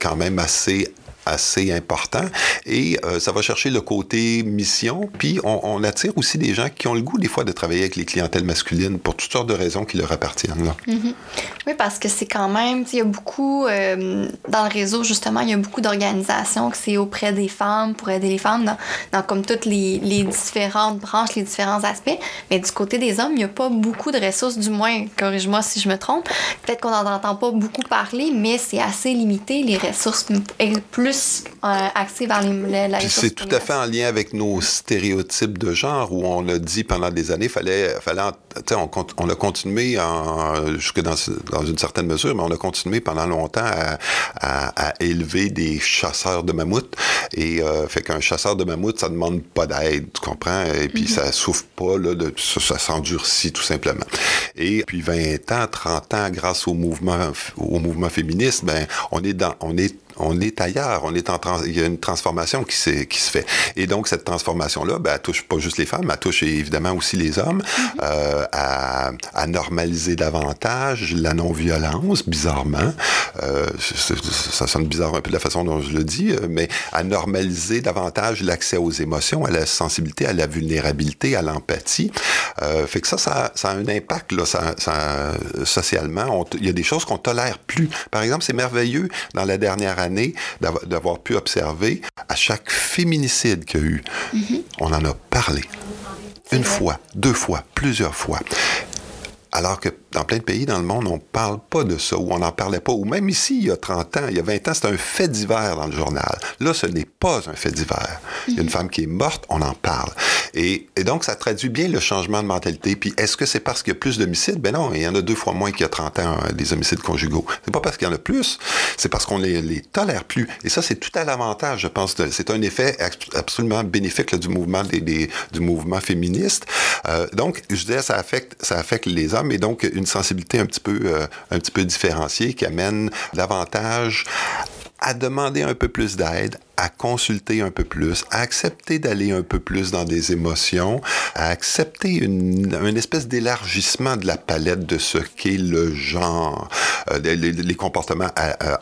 quand même assez assez important et euh, ça va chercher le côté mission puis on, attire aussi des gens qui ont le goût des fois de travailler avec les clientèles masculines pour toutes sortes de raisons qui leur appartiennent là. Oui, parce que c'est quand même, il y a beaucoup, euh, dans le réseau, justement, il y a beaucoup d'organisations que c'est auprès des femmes, pour aider les femmes dans, dans comme toutes les, les différentes branches, les différents aspects. Mais du côté des hommes, il n'y a pas beaucoup de ressources, du moins, corrige-moi si je me trompe. Peut-être qu'on n'en entend pas beaucoup parler, mais c'est assez limité, les ressources plus plus euh, axé vers les, la C'est tout à fait en lien avec nos stéréotypes de genre où on a dit pendant des années, fallait, fallait on, on, a continué en, jusque dans, dans, une certaine mesure, mais on a continué pendant longtemps à, à, élever des chasseurs de mammouths. Et euh, fait qu'un chasseur de mammouths, ça demande pas d'aide, tu comprends? Et puis mm-hmm. ça souffre pas, là, de, ça, ça s'endurcit tout simplement. Et puis 20 ans, 30 ans, grâce au mouvement, au mouvement féministe, ben, on est dans, on est on est ailleurs, on est en il y a une transformation qui, qui se fait. Et donc, cette transformation-là, ben, elle touche pas juste les femmes, elle touche évidemment aussi les hommes, mm-hmm. euh, à, à, normaliser davantage la non-violence, bizarrement. Euh, ça sonne bizarre un peu de la façon dont je le dis, euh, mais à normaliser davantage l'accès aux émotions, à la sensibilité, à la vulnérabilité, à l'empathie. Euh, fait que ça, ça, ça, a un impact là, ça, ça socialement. Il y a des choses qu'on tolère plus. Par exemple, c'est merveilleux dans la dernière année d'avoir pu observer à chaque féminicide qu'il y a eu, mm-hmm. on en a parlé. Une fois, deux fois, plusieurs fois. Alors que dans plein de pays dans le monde, on ne parle pas de ça, ou on n'en parlait pas, ou même ici, il y a 30 ans, il y a 20 ans, c'était un fait divers dans le journal. Là, ce n'est pas un fait divers. Il y a une femme qui est morte, on en parle. Et, donc, ça traduit bien le changement de mentalité. Puis, est-ce que c'est parce qu'il y a plus d'homicides? Ben non, il y en a deux fois moins qu'il y a 30 ans, euh, des homicides conjugaux. C'est pas parce qu'il y en a plus, c'est parce qu'on les, les tolère plus. Et ça, c'est tout à l'avantage, je pense. C'est un effet absolument bénéfique du mouvement des, du mouvement féministe. Euh, donc, je disais, ça affecte, ça affecte les hommes et donc une sensibilité un petit peu, euh, un petit peu différenciée qui amène davantage à demander un peu plus d'aide, à consulter un peu plus, à accepter d'aller un peu plus dans des émotions, à accepter une, une espèce d'élargissement de la palette de ce qu'est le genre, euh, les, comportements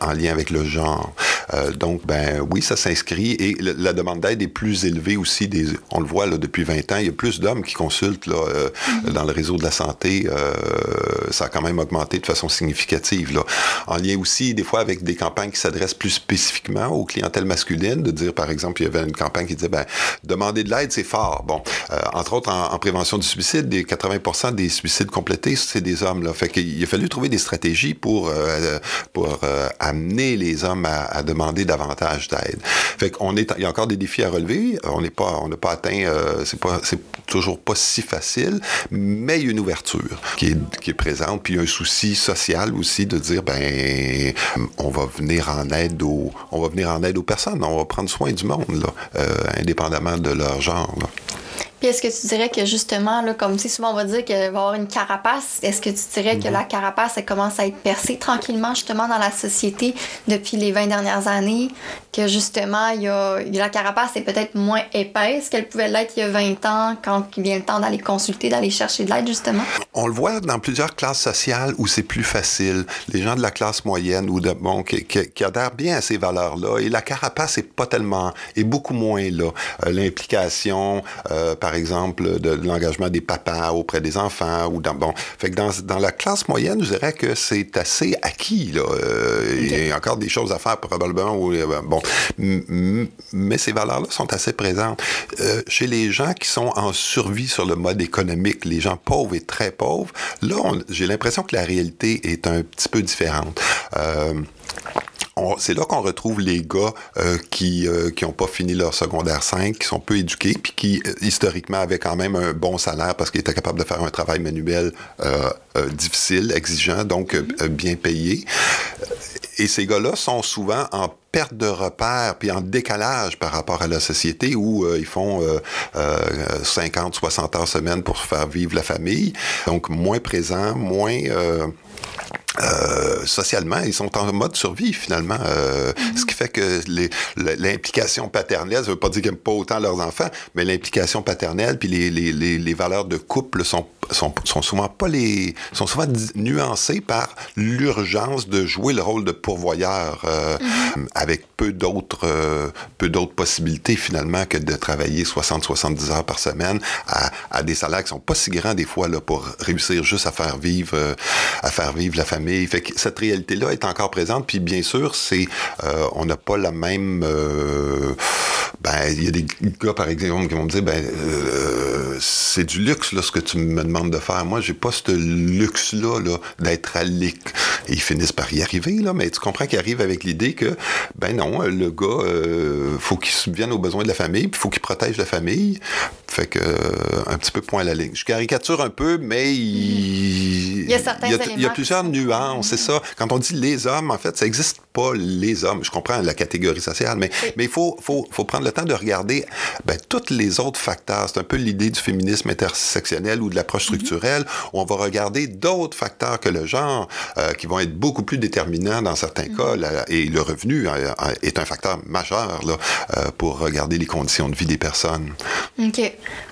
en lien avec le genre. Euh, donc, ben oui, ça s'inscrit et la demande d'aide est plus élevée aussi. Des, on le voit là, depuis 20 ans, il y a plus d'hommes qui consultent là, euh, mm-hmm. dans le réseau de la santé. ça a quand même augmenté de façon significative. Là. En lien aussi, des fois, avec des campagnes qui s'adressent plus spécifiquement aux clientèles masculines de dire, par exemple, il y avait une campagne qui disait, ben, demander de l'aide, c'est fort. Bon, euh, entre autres, en, prévention du suicide, des 80% des suicides complétés, c'est des hommes. Là. Fait qu'il a fallu trouver des stratégies pour, euh, pour euh, amener les hommes à, demander davantage d'aide. Fait qu'on est, il y a encore des défis à relever. On n'est pas, on n'a pas atteint, c'est c'est toujours pas si facile, mais il y a une ouverture qui est, présente, puis il y a un souci social aussi de dire, ben, on va venir en aide aux, on va venir en aide aux personnes on va prendre soin du monde, là, euh, indépendamment de leur genre. Puis est-ce que tu dirais que justement, là, comme tu sais, souvent on va dire qu'il va y avoir une carapace, est-ce que tu dirais que mhm. la carapace, elle commence à être percée tranquillement justement dans la société depuis les 20 dernières années, que justement, il y a, la carapace est peut-être moins épaisse qu'elle pouvait l'être il y a 20 ans quand il vient le temps d'aller consulter, d'aller chercher de l'aide justement? On le voit dans plusieurs classes sociales où c'est plus facile. Les gens de la classe moyenne ou de, bon, qui, qui, adhèrent bien à ces valeurs-là. Et la carapace est pas tellement, est beaucoup moins là. Euh, l'implication, euh, par par exemple, de, l'engagement des papas auprès des enfants. ou dans, bon, fait que dans, dans la classe moyenne, je dirais que c'est assez acquis. Là. Euh, il y a encore des choses à faire probablement. Où, euh, bon, mais ces valeurs-là sont assez présentes. Euh, chez les gens qui sont en survie sur le mode économique, les gens pauvres et très pauvres, là, j'ai l'impression que la réalité est un petit peu différente c'est là qu'on retrouve les gars euh, qui euh, qui ont pas fini leur secondaire 5, qui sont peu éduqués, puis qui euh, historiquement avaient quand même un bon salaire parce qu'ils étaient capables de faire un travail manuel difficile, exigeant, donc bien payé. Et ces gars-là sont souvent en perte de repère puis en décalage par rapport à la société où ils font 50, 60 heures semaine pour faire vivre la famille, donc moins présents, moins euh, socialement, ils sont en mode survie finalement. Euh, mm-hmm. Ce qui fait que l'implication paternelle, ça veut pas dire qu'ils n'aiment pas autant leurs enfants, mais l'implication paternelle puis les, les, les, valeurs de couple sont, sont, sont, souvent pas les sont souvent nuancées par l'urgence de jouer le rôle de pourvoyeur euh, mm-hmm. avec peu d'autres peu d'autres possibilités finalement que de travailler 60-70 heures par semaine à, à, des salaires qui sont pas si grands des fois là pour réussir juste à faire vivre à faire vivre la famille mais cette réalité-là est encore présente. Puis bien sûr, c'est euh, on n'a pas la même euh, ben, il y a des gars, par exemple, qui vont me dire, ben, euh, c'est du luxe, là, ce que tu me demandes de faire. Moi, j'ai pas ce luxe-là, là, d'être à. Et ils finissent par y arriver, là, mais tu comprends qu'ils arrivent avec l'idée que, ben non, le gars, euh, faut qu'il subvienne aux besoins de la famille, puis faut qu'il protège la famille. Fait que, euh, un petit peu point à la ligne. Je caricature un peu, mais il, il y a certains il y a, il y a plusieurs nuances, c'est ça. Quand on dit les hommes, en fait, ça n'existe pas les hommes. Je comprends la catégorie sociale, mais, mais il faut, faut, faut prendre le temps de regarder ben, tous les autres facteurs. C'est un peu l'idée du féminisme intersectionnel ou de l'approche structurelle, où on va regarder d'autres facteurs que le genre, euh, qui vont être beaucoup plus déterminants dans certains cas. là, et le revenu euh, euh, est un facteur majeur là, euh, pour regarder les conditions de vie des personnes. OK.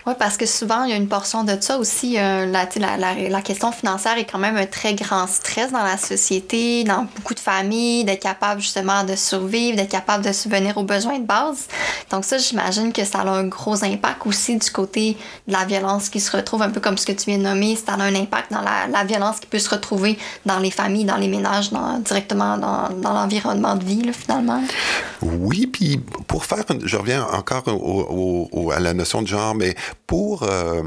Oui, parce que souvent, il y a une portion de ça aussi. la, tu sais, la, la, la question financière est quand même un très grand stress dans la société, dans beaucoup de familles, d'être capable justement de survivre, d'être capable de subvenir aux besoins de base. Donc ça, j'imagine que ça a un gros impact aussi du côté de la violence qui se retrouve, un peu comme ce que tu viens de nommer, ça a un impact dans la, la violence qui peut se retrouver dans les familles, dans les ménages, dans, directement dans, dans l'environnement de vie, finalement. Oui, puis pour faire, je reviens encore au- à la notion de genre, mais pour... euh,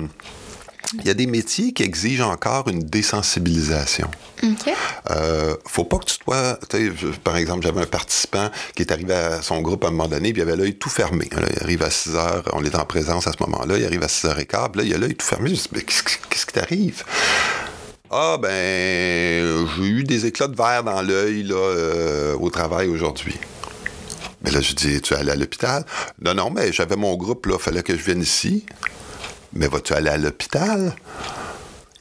il y a des métiers qui exigent encore une désensibilisation. OK. Euh, faut pas que tu sois. Par exemple, j'avais un participant qui est arrivé à son groupe à un moment donné, puis il avait l'œil tout fermé. Là, il arrive à 6 heures, on est en présence à ce moment-là, il arrive à 6 h 15 puis là, il a l'œil tout fermé. Je dis, mais qu'est-ce qui- qu'est-ce qui t'arrive? Ah, ben, j'ai eu des éclats de verre dans l'œil là, euh, au travail aujourd'hui. Mais là, je dis, tu es allé à l'hôpital? Non, non, mais j'avais mon groupe, là, fallait que je vienne ici. Mais vas-tu aller à l'hôpital?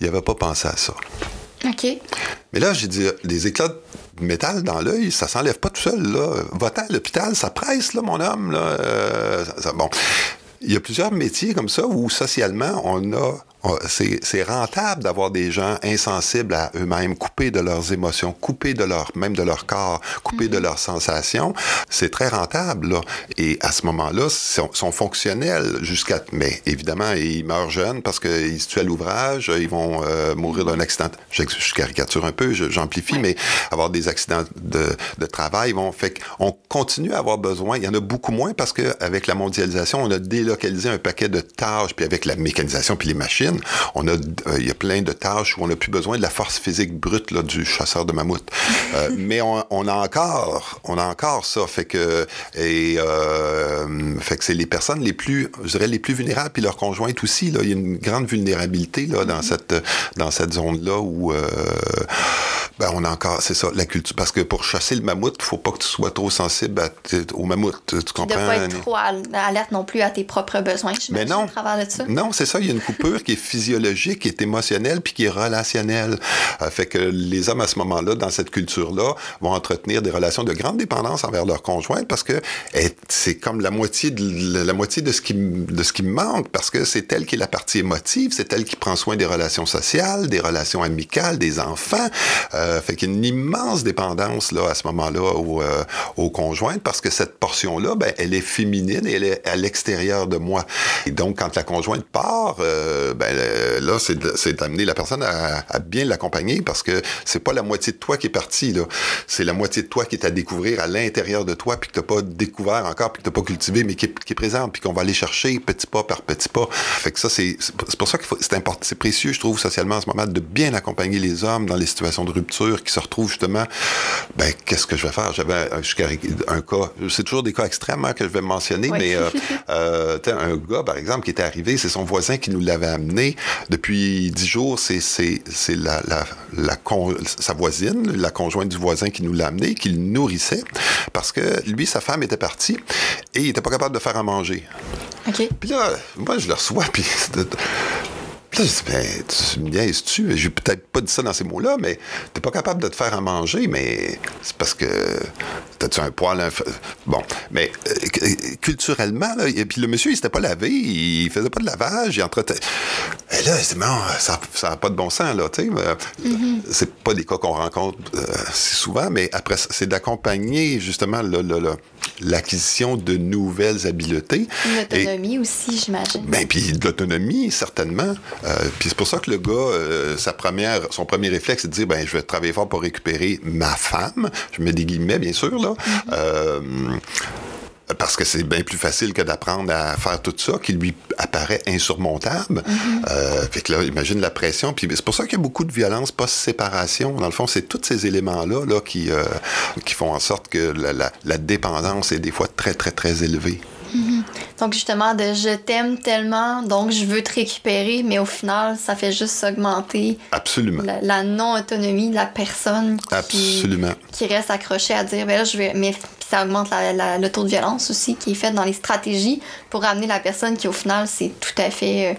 Il n'avait pas pensé à ça. OK. Mais là, j'ai dit, les éclats de métal dans l'œil, ça s'enlève pas tout seul, là. Va-t'en à l'hôpital, ça presse, là, mon homme, là. Euh, ça- bon. Il y a plusieurs métiers comme ça où, socialement, on a... on- C'est rentable d'avoir des gens insensibles à eux-mêmes, coupés de leurs émotions, coupés de leur, même de leur corps, coupés de leurs sensations. C'est très rentable, là. Et à ce moment-là, ils sont, sont fonctionnels jusqu'à... Mais évidemment, ils meurent jeunes parce qu'ils se tuent à l'ouvrage, ils vont euh, mourir d'un accident. Je, je caricature un peu, j'amplifie, mais avoir des accidents de, de travail, vont fait qu'on continue à avoir besoin. Il y en a beaucoup moins parce qu'avec la mondialisation, on a délocalisé un paquet de tâches, puis avec la mécanisation puis les machines, on a, euh, il y a plein de tâches où on n'a plus besoin de la force physique brute là, du chasseur de mammouth. *laughs* Euh, mais on, on a encore, on a encore ça, fait que et euh, fait que c'est les personnes les plus, je dirais les plus vulnérables puis leurs conjointes aussi. Là, il y a une grande vulnérabilité là dans cette dans cette zone là où ben, on a encore, c'est ça, la culture. Parce que pour chasser le mammouth, il faut pas que tu sois trop sensible à au mammouth. Tu De comprends? pas être trop al- alerte non plus à tes propres besoins, Mais j'imagine, non. au travers de ça. Non, c'est ça. Il y a une coupure qui est physiologique, qui est émotionnelle, puis qui est relationnelle. Euh, fait que les hommes, à ce moment-là, dans cette culture-là, vont entretenir des relations de grande dépendance envers leur conjointe parce que eh, c'est comme la moitié de la, moitié de ce qui de ce qui manque parce que c'est elle qui est la partie émotive, c'est elle qui prend soin des relations sociales, des relations amicales, des enfants. Euh, fait qu'il y a une immense dépendance là à ce moment-là au, euh, aux conjointes parce que cette portion-là, ben, elle est féminine et elle est à l'extérieur de moi. Et donc, quand la conjointe part, euh, ben, euh, là, c'est d'amener la personne à, à bien l'accompagner parce que c'est pas la moitié de toi qui est partie, là. C'est la moitié de toi qui est à découvrir à l'intérieur de toi puis que t'as pas découvert encore puis que t'as pas cultivé mais qui est, qui est présente puis qu'on va aller chercher petit pas par petit pas. Fait que ça, c'est pour- ça que c'est important, c'est précieux, je trouve, socialement en ce moment, de bien accompagner les hommes dans les situations de rupture qui se retrouvent justement, ben, qu'est-ce que je vais faire? J'avais un, cas, c'est toujours des cas extrêmes hein, que je vais mentionner, Oui. mais euh, *laughs* euh, un gars, par exemple, qui était arrivé, c'est son voisin qui nous l'avait amené. Depuis dix jours, c'est la, la, la con- sa voisine, la conjointe du voisin qui nous l'a amené, qui le nourrissait, parce que lui, sa femme était partie et il était pas capable de faire à manger. OK. Puis là, moi, je le reçois, *laughs* puis... Puis là, ben, tu me niaises-tu? J'ai peut-être pas dit ça dans ces mots-là, mais t'es pas capable de te faire à manger, mais c'est parce que t'as-tu un poil... inf- Bon, mais euh, cu- culturellement, là, et puis le monsieur, il s'était pas lavé, il faisait pas de lavage, il entretenait... Et là, c'est non, ça n'a pas de bon sens, là, tu sais. mais, C'est pas des cas qu'on rencontre euh, si souvent, mais après, c'est d'accompagner, justement, le- le- le- l'acquisition de nouvelles habiletés. Une Et- aussi, j'imagine. ben, puis de l'autonomie, certainement. Euh, puis c'est pour ça que le gars, euh, sa première, son premier réflexe, c'est de dire, ben, je vais travailler fort pour récupérer ma femme. Je mets des guillemets, bien sûr, là. Euh, parce que c'est bien plus facile que d'apprendre à faire tout ça, qui lui apparaît insurmontable. Euh, fait que là, imagine la pression. Puis c'est pour ça qu'il y a beaucoup de violence post-séparation. Dans le fond, c'est tous ces éléments-là là, qui, euh, qui font en sorte que la, la, la dépendance est des fois très, très, très élevée. Mhm. Donc justement, de je t'aime tellement, donc je veux te récupérer, mais au final, ça fait juste augmenter Absolument. la, la non-autonomie de la personne qui, Absolument. qui reste accrochée à dire, ben là, je vais... Mais ça augmente le taux de violence aussi qui est fait dans les stratégies pour amener la personne qui, au final, c'est tout à fait euh,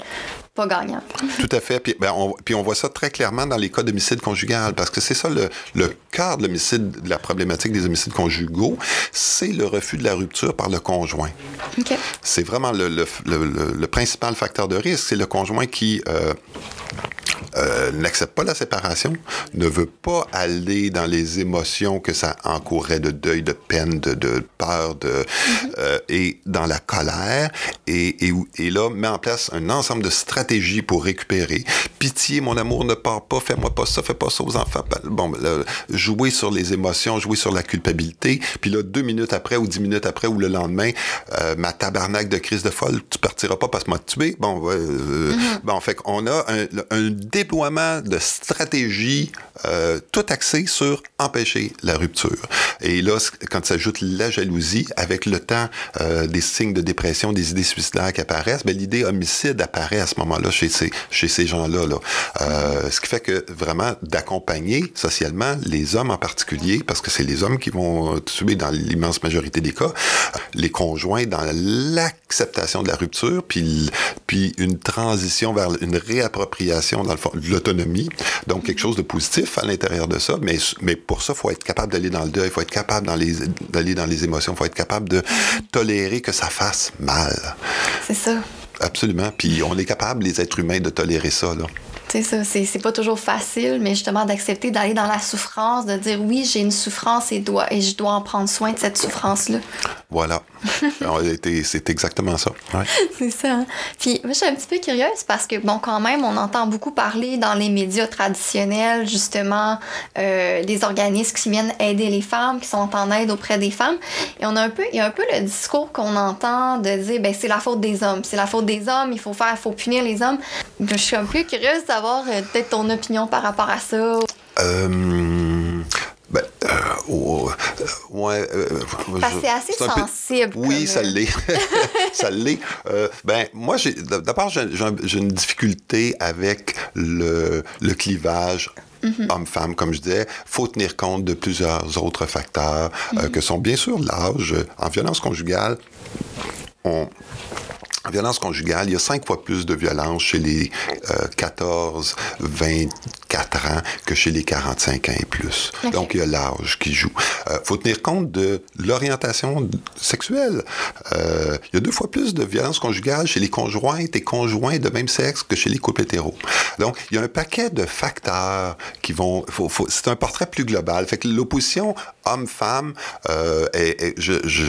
pas gagnant. Tout à fait. Puis, ben, on, puis on voit ça très clairement dans les cas d'homicide conjugal, parce que c'est ça le, le cœur de l'homicide, de la problématique des homicides conjugaux, c'est le refus de la rupture par le conjoint. OK. C'est vraiment le, principal facteur de risque, c'est le conjoint qui euh, euh, n'accepte pas la séparation, ne veut pas aller dans les émotions que ça encourrait de deuil, de peine, de, de peur, de, euh, et dans la colère, et, et là, met en place un ensemble de stratégies pour récupérer. Pitié, mon amour, ne pars pas, fais-moi pas ça, fais pas ça aux enfants. Bon, ben, là, jouer sur les émotions, jouer sur la culpabilité, puis là, deux minutes après, ou dix minutes après, ou le lendemain, euh, ma tabarnak de crise de folle, tu partiras pas parce que m'a tué. Bon, euh, bon, fait qu'on a un, un déploiement de stratégies euh, tout axé sur empêcher la rupture. Et là, quand s'ajoute la jalousie, avec le temps, euh, des signes de dépression, des idées suicidaires qui apparaissent, ben, l'idée homicide apparaît à ce moment-là chez ces, chez ces gens-là. Là. Euh, ce qui fait que vraiment d'accompagner socialement les hommes en particulier, parce que c'est les hommes qui vont tuer dans l'immense majorité des cas, les conjoints dans l'acceptation de la rupture, puis, puis une transition vers une réappropriation dans de l'autonomie. Donc quelque chose de positif à l'intérieur de ça, mais, mais pour ça, il faut être capable d'aller dans le deuil, il faut être capable d'aller dans les émotions, il faut être capable de tolérer que ça fasse mal. C'est ça. Absolument. Puis on est capable, les êtres humains, de tolérer ça. C'est ça, c'est c'est pas toujours facile, mais justement d'accepter d'aller dans la souffrance, de dire oui, j'ai une souffrance et, dois, et je dois en prendre soin de cette souffrance-là. Voilà. *laughs* C'est exactement ça. Ouais. *laughs* C'est ça. hein. Puis moi, je suis un petit peu curieuse parce que, bon, quand même, on entend beaucoup parler dans les médias traditionnels, justement, euh, des organismes qui viennent aider les femmes, qui sont en aide auprès des femmes. Et on a un peu, il y a un peu le discours qu'on entend de dire, ben, c'est la faute des hommes. C'est la faute des hommes, il faut faire, il faut punir les hommes. Je suis un peu curieuse de savoir euh, peut-être ton opinion par rapport à ça? Euh, ben, euh, oh, euh, ouais, euh, Parce que c'est assez peu- sensible. Oui, *laughs* ça l'est. ça l'est. Ben, moi, d'abord, j'ai, j'ai un- j'ai une difficulté avec le, le clivage Mm-hmm. homme-femme, comme je disais. faut tenir compte de plusieurs autres facteurs euh, Mm-hmm. que sont bien sûr l'âge. En violence conjugale, on, violence conjugale, il y a cinq fois plus de violence chez les euh, 14, 24 ans que chez les 45 ans et plus. Donc, il y a l'âge qui joue. Il faut tenir compte de l'orientation sexuelle. Euh, il y a deux fois plus de violence conjugale chez les conjointes et conjoints de même sexe que chez les couples hétéros. Donc, il y a un paquet de facteurs qui vont... faut- faut- c'est un portrait plus global. Fait que l'opposition homme-femme, euh, je, je,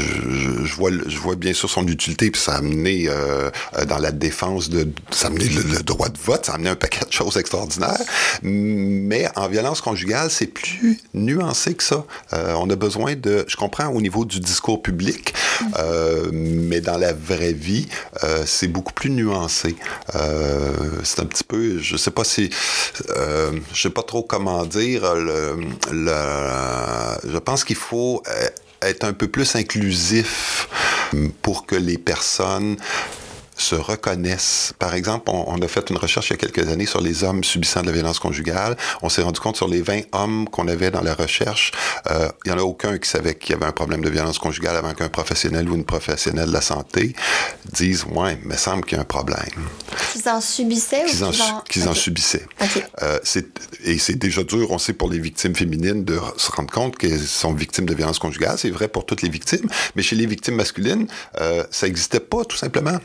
je, vois, je vois bien sûr son utilité, puis ça a amené euh, euh, dans la défense de... Ça a amené le, le droit de vote, ça a amené un paquet de choses extraordinaires. Mais en violence conjugale, c'est plus nuancé que ça. Euh, on a besoin de... Je comprends au niveau du discours public, mais dans la vraie vie, c'est beaucoup plus nuancé. C'est un petit peu... Je sais pas si... Je sais pas trop comment dire. Le, je pense qu'il faut être un peu plus inclusif pour que les personnes se reconnaissent. Par exemple, on, on a fait une recherche il y a quelques années sur les hommes subissant de la violence conjugale. On s'est rendu compte sur les 20 hommes qu'on avait dans la recherche, euh, il n'y en a aucun qui savait qu'il y avait un problème de violence conjugale avant qu'un professionnel ou une professionnelle de la santé dise « Ouais, il me semble qu'il y a un problème. Qu'ils en subissaient » Qu'ils ou qu'ils en... qu'ils en subissaient. Euh, c'est- et c'est déjà dur, on sait, pour les victimes féminines de se rendre compte qu'elles sont victimes de violences conjugales. C'est vrai pour toutes les victimes. Mais chez les victimes masculines, euh, ça n'existait pas, tout simplement.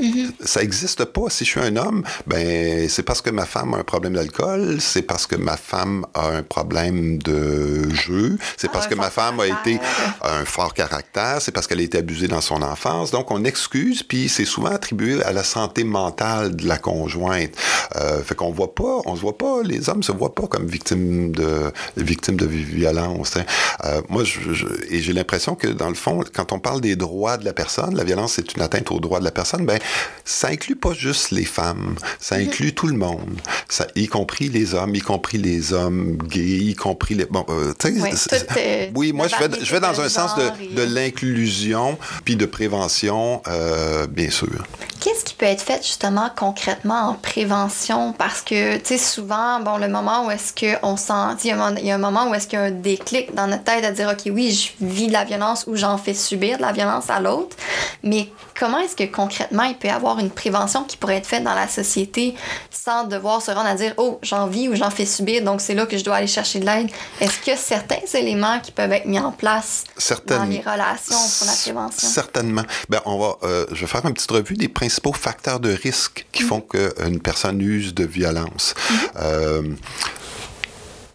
Mm-hmm. Ça n'existe pas. Si je suis un homme, ben c'est parce que ma femme a un problème d'alcool, c'est parce que ma femme a un problème de jeu, c'est ah, parce que ma femme a été un fort caractère, c'est parce qu'elle a été abusée dans son enfance. Donc on excuse, puis c'est souvent attribué à la santé mentale de la conjointe. Euh, fait qu'on voit pas, on se voit pas, les hommes se voient pas comme victimes de victimes de violence. Hein. Euh, moi, je, et j'ai l'impression que dans le fond, quand on parle des droits de la personne, la violence c'est une atteinte aux droits de la personne. Ben ça inclut pas juste les femmes, ça mhm. inclut tout le monde, ça, y compris les hommes, y compris les hommes gays, y compris les. Bon, euh, oui, oui moi je vais, je vais dans un sens de, de l'inclusion puis de prévention, euh, bien sûr. Qu'est-ce qui peut être fait justement concrètement en prévention? Parce que, tu sais, souvent, bon, le moment où est-ce qu'on sent, il y, a un moment où est-ce qu'il y a un déclic dans notre tête à dire, OK, oui, je vis de la violence ou j'en fais subir de la violence à l'autre, mais comment est-ce que concrètement il peut y avoir une prévention qui pourrait être faite dans la société sans devoir se rendre à dire, oh, j'en vis ou j'en fais subir, donc c'est là que je dois aller chercher de l'aide? Est-ce qu'il y a certains éléments qui peuvent être mis en place dans les relations pour la prévention? Certainement. Ben, on va, euh, je vais faire une petite revue des principaux facteurs de risque qui font qu'une personne use de violence. Euh,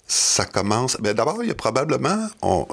ça commence. Ben D'abord, il y a probablement,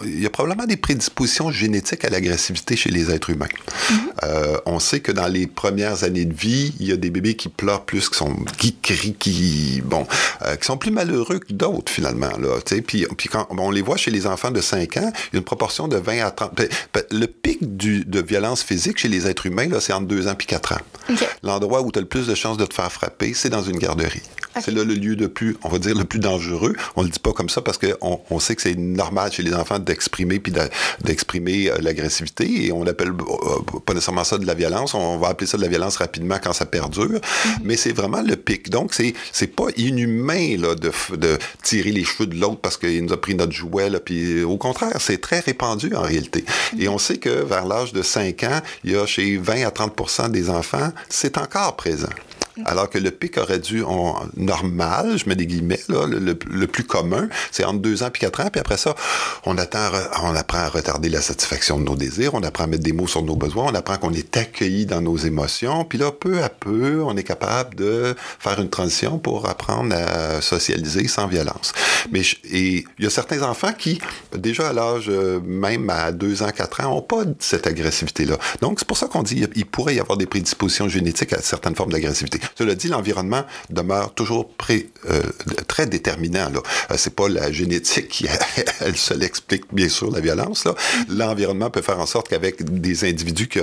il y a probablement des prédispositions génétiques à l'agressivité chez les êtres humains. Mm-hmm. Euh, on sait que dans les premières années de vie, il y a des bébés qui pleurent plus, qui sont qui crient, qui bon, euh, qui sont plus malheureux que d'autres finalement là. Puis, puis quand on les voit chez les enfants de 5 ans, il y a une proportion de 20 à 30. Ben, ben, le pic du, de violence physique chez les êtres humains là, c'est entre 2 ans puis 4 ans. L'endroit où tu as le plus de chances de te faire frapper, c'est dans une garderie. C'est là le lieu de plus, on va dire, le plus dangereux. On le dit pas comme ça parce qu'on on sait que c'est normal chez les enfants d'exprimer puis d'exprimer euh, l'agressivité et on l'appelle euh, pas nécessairement ça de la violence. On va appeler ça de la violence rapidement quand ça perdure. Mm-hmm. Mais c'est vraiment le pic. Donc, c'est, c'est pas inhumain là, de, de tirer les cheveux de l'autre parce qu'il nous a pris notre jouet. Là, puis, au contraire, c'est très répandu en réalité. Et on sait que vers l'âge de 5 ans, il y a chez 20 à 30 des enfants, c'est encore présent. Alors que le pic aurait dû, normal, je mets des guillemets, là, le, plus commun, c'est entre deux ans puis quatre ans. Puis après ça, on, on apprend à retarder la satisfaction de nos désirs, on apprend à mettre des mots sur nos besoins, on apprend qu'on est accueilli dans nos émotions. Puis là, peu à peu, on est capable de faire une transition pour apprendre à socialiser sans violence. Mais il y a certains enfants qui, déjà à l'âge, euh, même à deux ans, quatre ans, n'ont pas cette agressivité-là. Donc, c'est pour ça qu'on dit qu'il pourrait y avoir des prédispositions génétiques à certaines formes d'agressivité. Cela dit, l'environnement demeure toujours euh, très déterminant. Là. Euh, c'est pas la génétique qui, *laughs* elle seule bien sûr la violence. L'environnement peut faire en sorte qu'avec des individus qui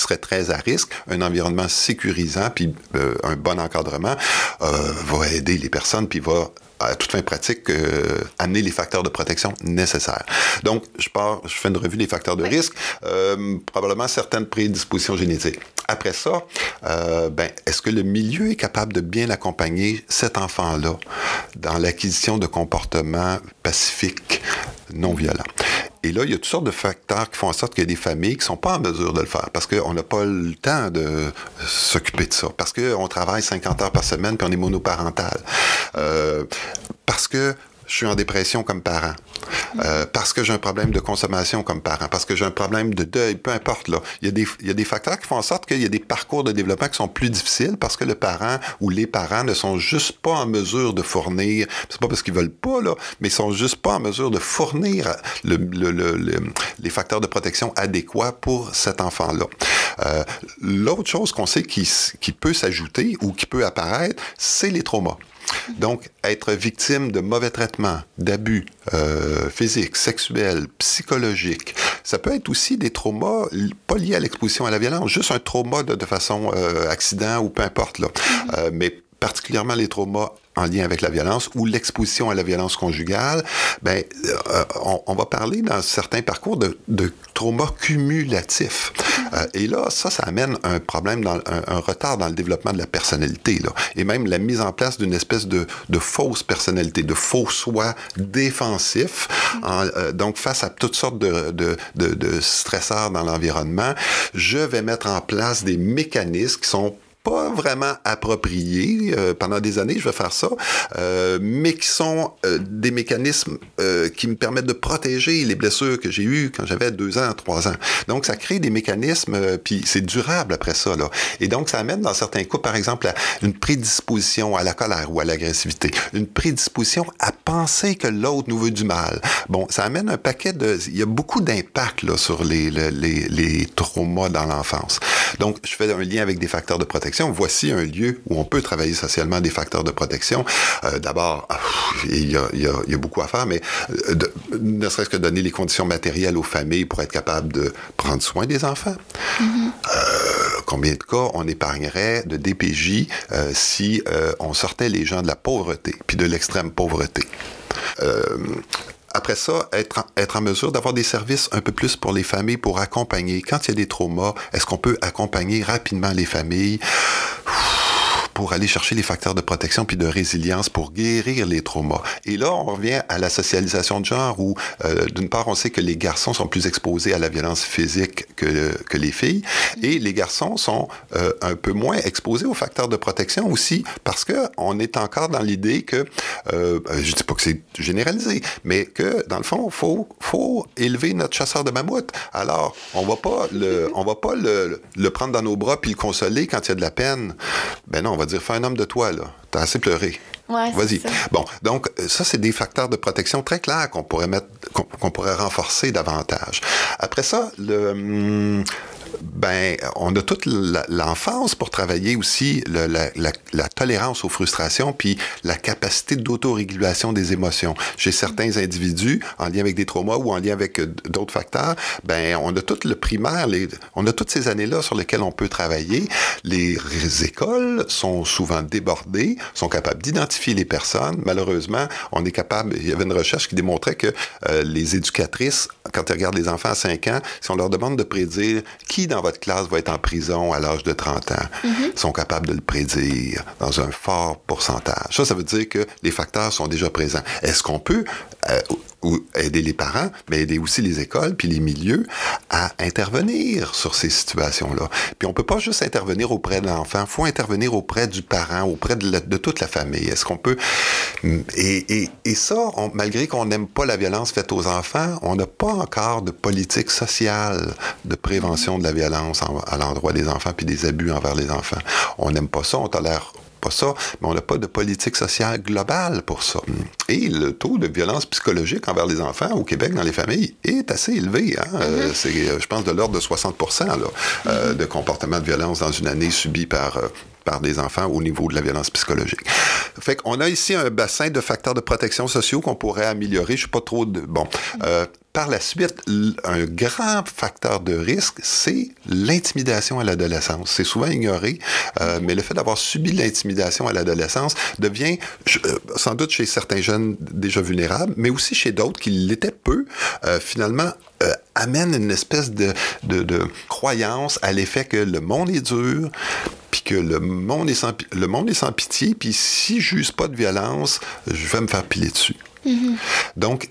seraient très à risque, un environnement sécurisant puis euh, un bon encadrement va aider les personnes puis va à toute fin pratique, euh, amener les facteurs de protection nécessaires. Donc, je pars, je fais une revue des facteurs de risque, euh, probablement certaines prédispositions génétiques. Après ça, euh, ben, est-ce que le milieu est capable de bien accompagner cet enfant-là dans l'acquisition de comportements pacifiques, non violents? Et là, il y a toutes sortes de facteurs qui font en sorte qu'il y a des familles qui ne sont pas en mesure de le faire parce qu'on n'a pas le temps de s'occuper de ça, parce qu'on travaille 50 heures par semaine puis on est monoparental, euh, parce que je suis en dépression comme parent. Euh, parce que j'ai un problème de consommation comme parent, parce que j'ai un problème de deuil, peu importe. Là. Il, y a des, il y a des facteurs qui font en sorte qu'il y a des parcours de développement qui sont plus difficiles parce que le parent ou les parents ne sont juste pas en mesure de fournir, c'est pas parce qu'ils veulent pas, là, mais ils sont juste pas en mesure de fournir le, le, le, les facteurs de protection adéquats pour cet enfant-là. Euh, L'autre chose qu'on sait qui, qui peut s'ajouter ou qui peut apparaître, c'est les traumas. Donc, être victime de mauvais traitements, d'abus euh, physiques, sexuels, psychologiques, ça peut être aussi des traumas pas liés à l'exposition à la violence, juste un trauma de, façon euh, accident ou peu importe. Là. Euh, mais particulièrement les traumas en lien avec la violence ou l'exposition à la violence conjugale, ben, euh, on, va parler dans certains parcours de, de traumas cumulatifs. Euh, et là, ça, ça amène un problème, dans, un, retard dans le développement de la personnalité, là, et même la mise en place d'une espèce de, de, fausse personnalité, de faux soi défensif. Euh, donc, face à toutes sortes de, de, de stresseurs dans l'environnement, je vais mettre en place des mécanismes qui sont pas vraiment appropriés. Euh, pendant des années, je vais faire ça, euh, mais qui sont euh, des mécanismes qui me permettent de protéger les blessures que j'ai eues quand j'avais deux ans, trois ans. Donc, ça crée des mécanismes, puis c'est durable après ça. Là. Et donc, ça amène dans certains cas, par exemple, à une prédisposition à la colère ou à l'agressivité, une prédisposition à penser que l'autre nous veut du mal. Bon, ça amène un paquet de... Il y a beaucoup d'impact là, sur les, les, les, les traumas dans l'enfance. Donc, je fais un lien avec des facteurs de protection. Voici un lieu où on peut travailler socialement des facteurs de protection. Euh, D'abord, ah, il, y a, il, y a, beaucoup à faire, mais euh, de, ne serait-ce que donner les conditions matérielles aux familles pour être capable de prendre soin des enfants. Mm -hmm. euh, combien de cas on épargnerait de DPJ euh, si on sortait les gens de la pauvreté, puis de l'extrême pauvreté? Après ça, être, être en mesure d'avoir des services un peu plus pour les familles, pour accompagner. Quand il y a des traumas, est-ce qu'on peut accompagner rapidement les familles? Pour aller chercher les facteurs de protection puis de résilience pour guérir les traumas. Et là, on revient à la socialisation de genre où, euh, d'une part, on sait que les garçons sont plus exposés à la violence physique que, que les filles et les garçons sont euh, un peu moins exposés aux facteurs de protection aussi parce que on est encore dans l'idée que, euh, je dis pas que c'est généralisé, mais que, dans le fond, faut, faut élever notre chasseur de mammouth. Alors, on va pas le, on va pas le, le prendre dans nos bras puis le consoler quand il y a de la peine. Ben non, dire, fais un homme de toi, là. T'as assez pleuré. Ouais, Vas-y. Bon, donc ça, c'est des facteurs de protection très clairs qu'on pourrait mettre, qu'on qu pourrait renforcer davantage. Après ça, le... Ben, on a toute l'enfance pour travailler aussi la, tolérance aux frustrations, puis la capacité d'autorégulation des émotions. Chez certains individus, en lien avec des traumas ou en lien avec d'autres facteurs, ben, on a tout le primaire, les, on a toutes ces années-là sur lesquelles on peut travailler. Les écoles sont souvent débordées, sont capables d'identifier les personnes. Malheureusement, on est capable, il y avait une recherche qui démontrait que euh, les éducatrices, quand elles regardent les enfants à 5 ans, si on leur demande de prédire dans votre classe va être en prison à l'âge de 30 ans, mm -hmm. sont capables de le prédire dans un fort pourcentage? Ça, ça veut dire que les facteurs sont déjà présents. Est-ce qu'on peut euh, ou aider les parents, mais aider aussi les écoles puis les milieux à intervenir sur ces situations-là. Puis on peut pas juste intervenir auprès de l'enfant, faut intervenir auprès du parent, auprès de, toute la famille. Est-ce qu'on peut et, et, et ça, malgré qu'on n'aime pas la violence faite aux enfants, on n'a pas encore de politique sociale de prévention de la violence en, à l'endroit des enfants puis des abus envers les enfants. On n'aime pas ça, on tolère pas ça, mais on n'a pas de politique sociale globale pour ça. Et le taux de violence psychologique envers les enfants au Québec dans les familles est assez élevé. Hein? Mm -hmm. C'est, je pense, de l'ordre de 60 là, mm -hmm. euh, de comportements de violence dans une année subis par, euh, par des enfants au niveau de la violence psychologique. Fait qu'on a ici un bassin de facteurs de protection sociaux qu'on pourrait améliorer. Je suis pas trop de... Bon. Euh, par la suite, un grand facteur de risque, c'est l'intimidation à l'adolescence. C'est souvent ignoré, euh, mais le fait d'avoir subi l'intimidation à l'adolescence devient, euh, sans doute chez certains jeunes déjà vulnérables, mais aussi chez d'autres qui l'étaient peu, euh, finalement, euh, amène une espèce de, de, de croyance à l'effet que le monde est dur, puis que le monde est sans, le monde est sans pitié, puis si je n'use pas de violence, je vais me faire piler dessus. -hmm. Donc,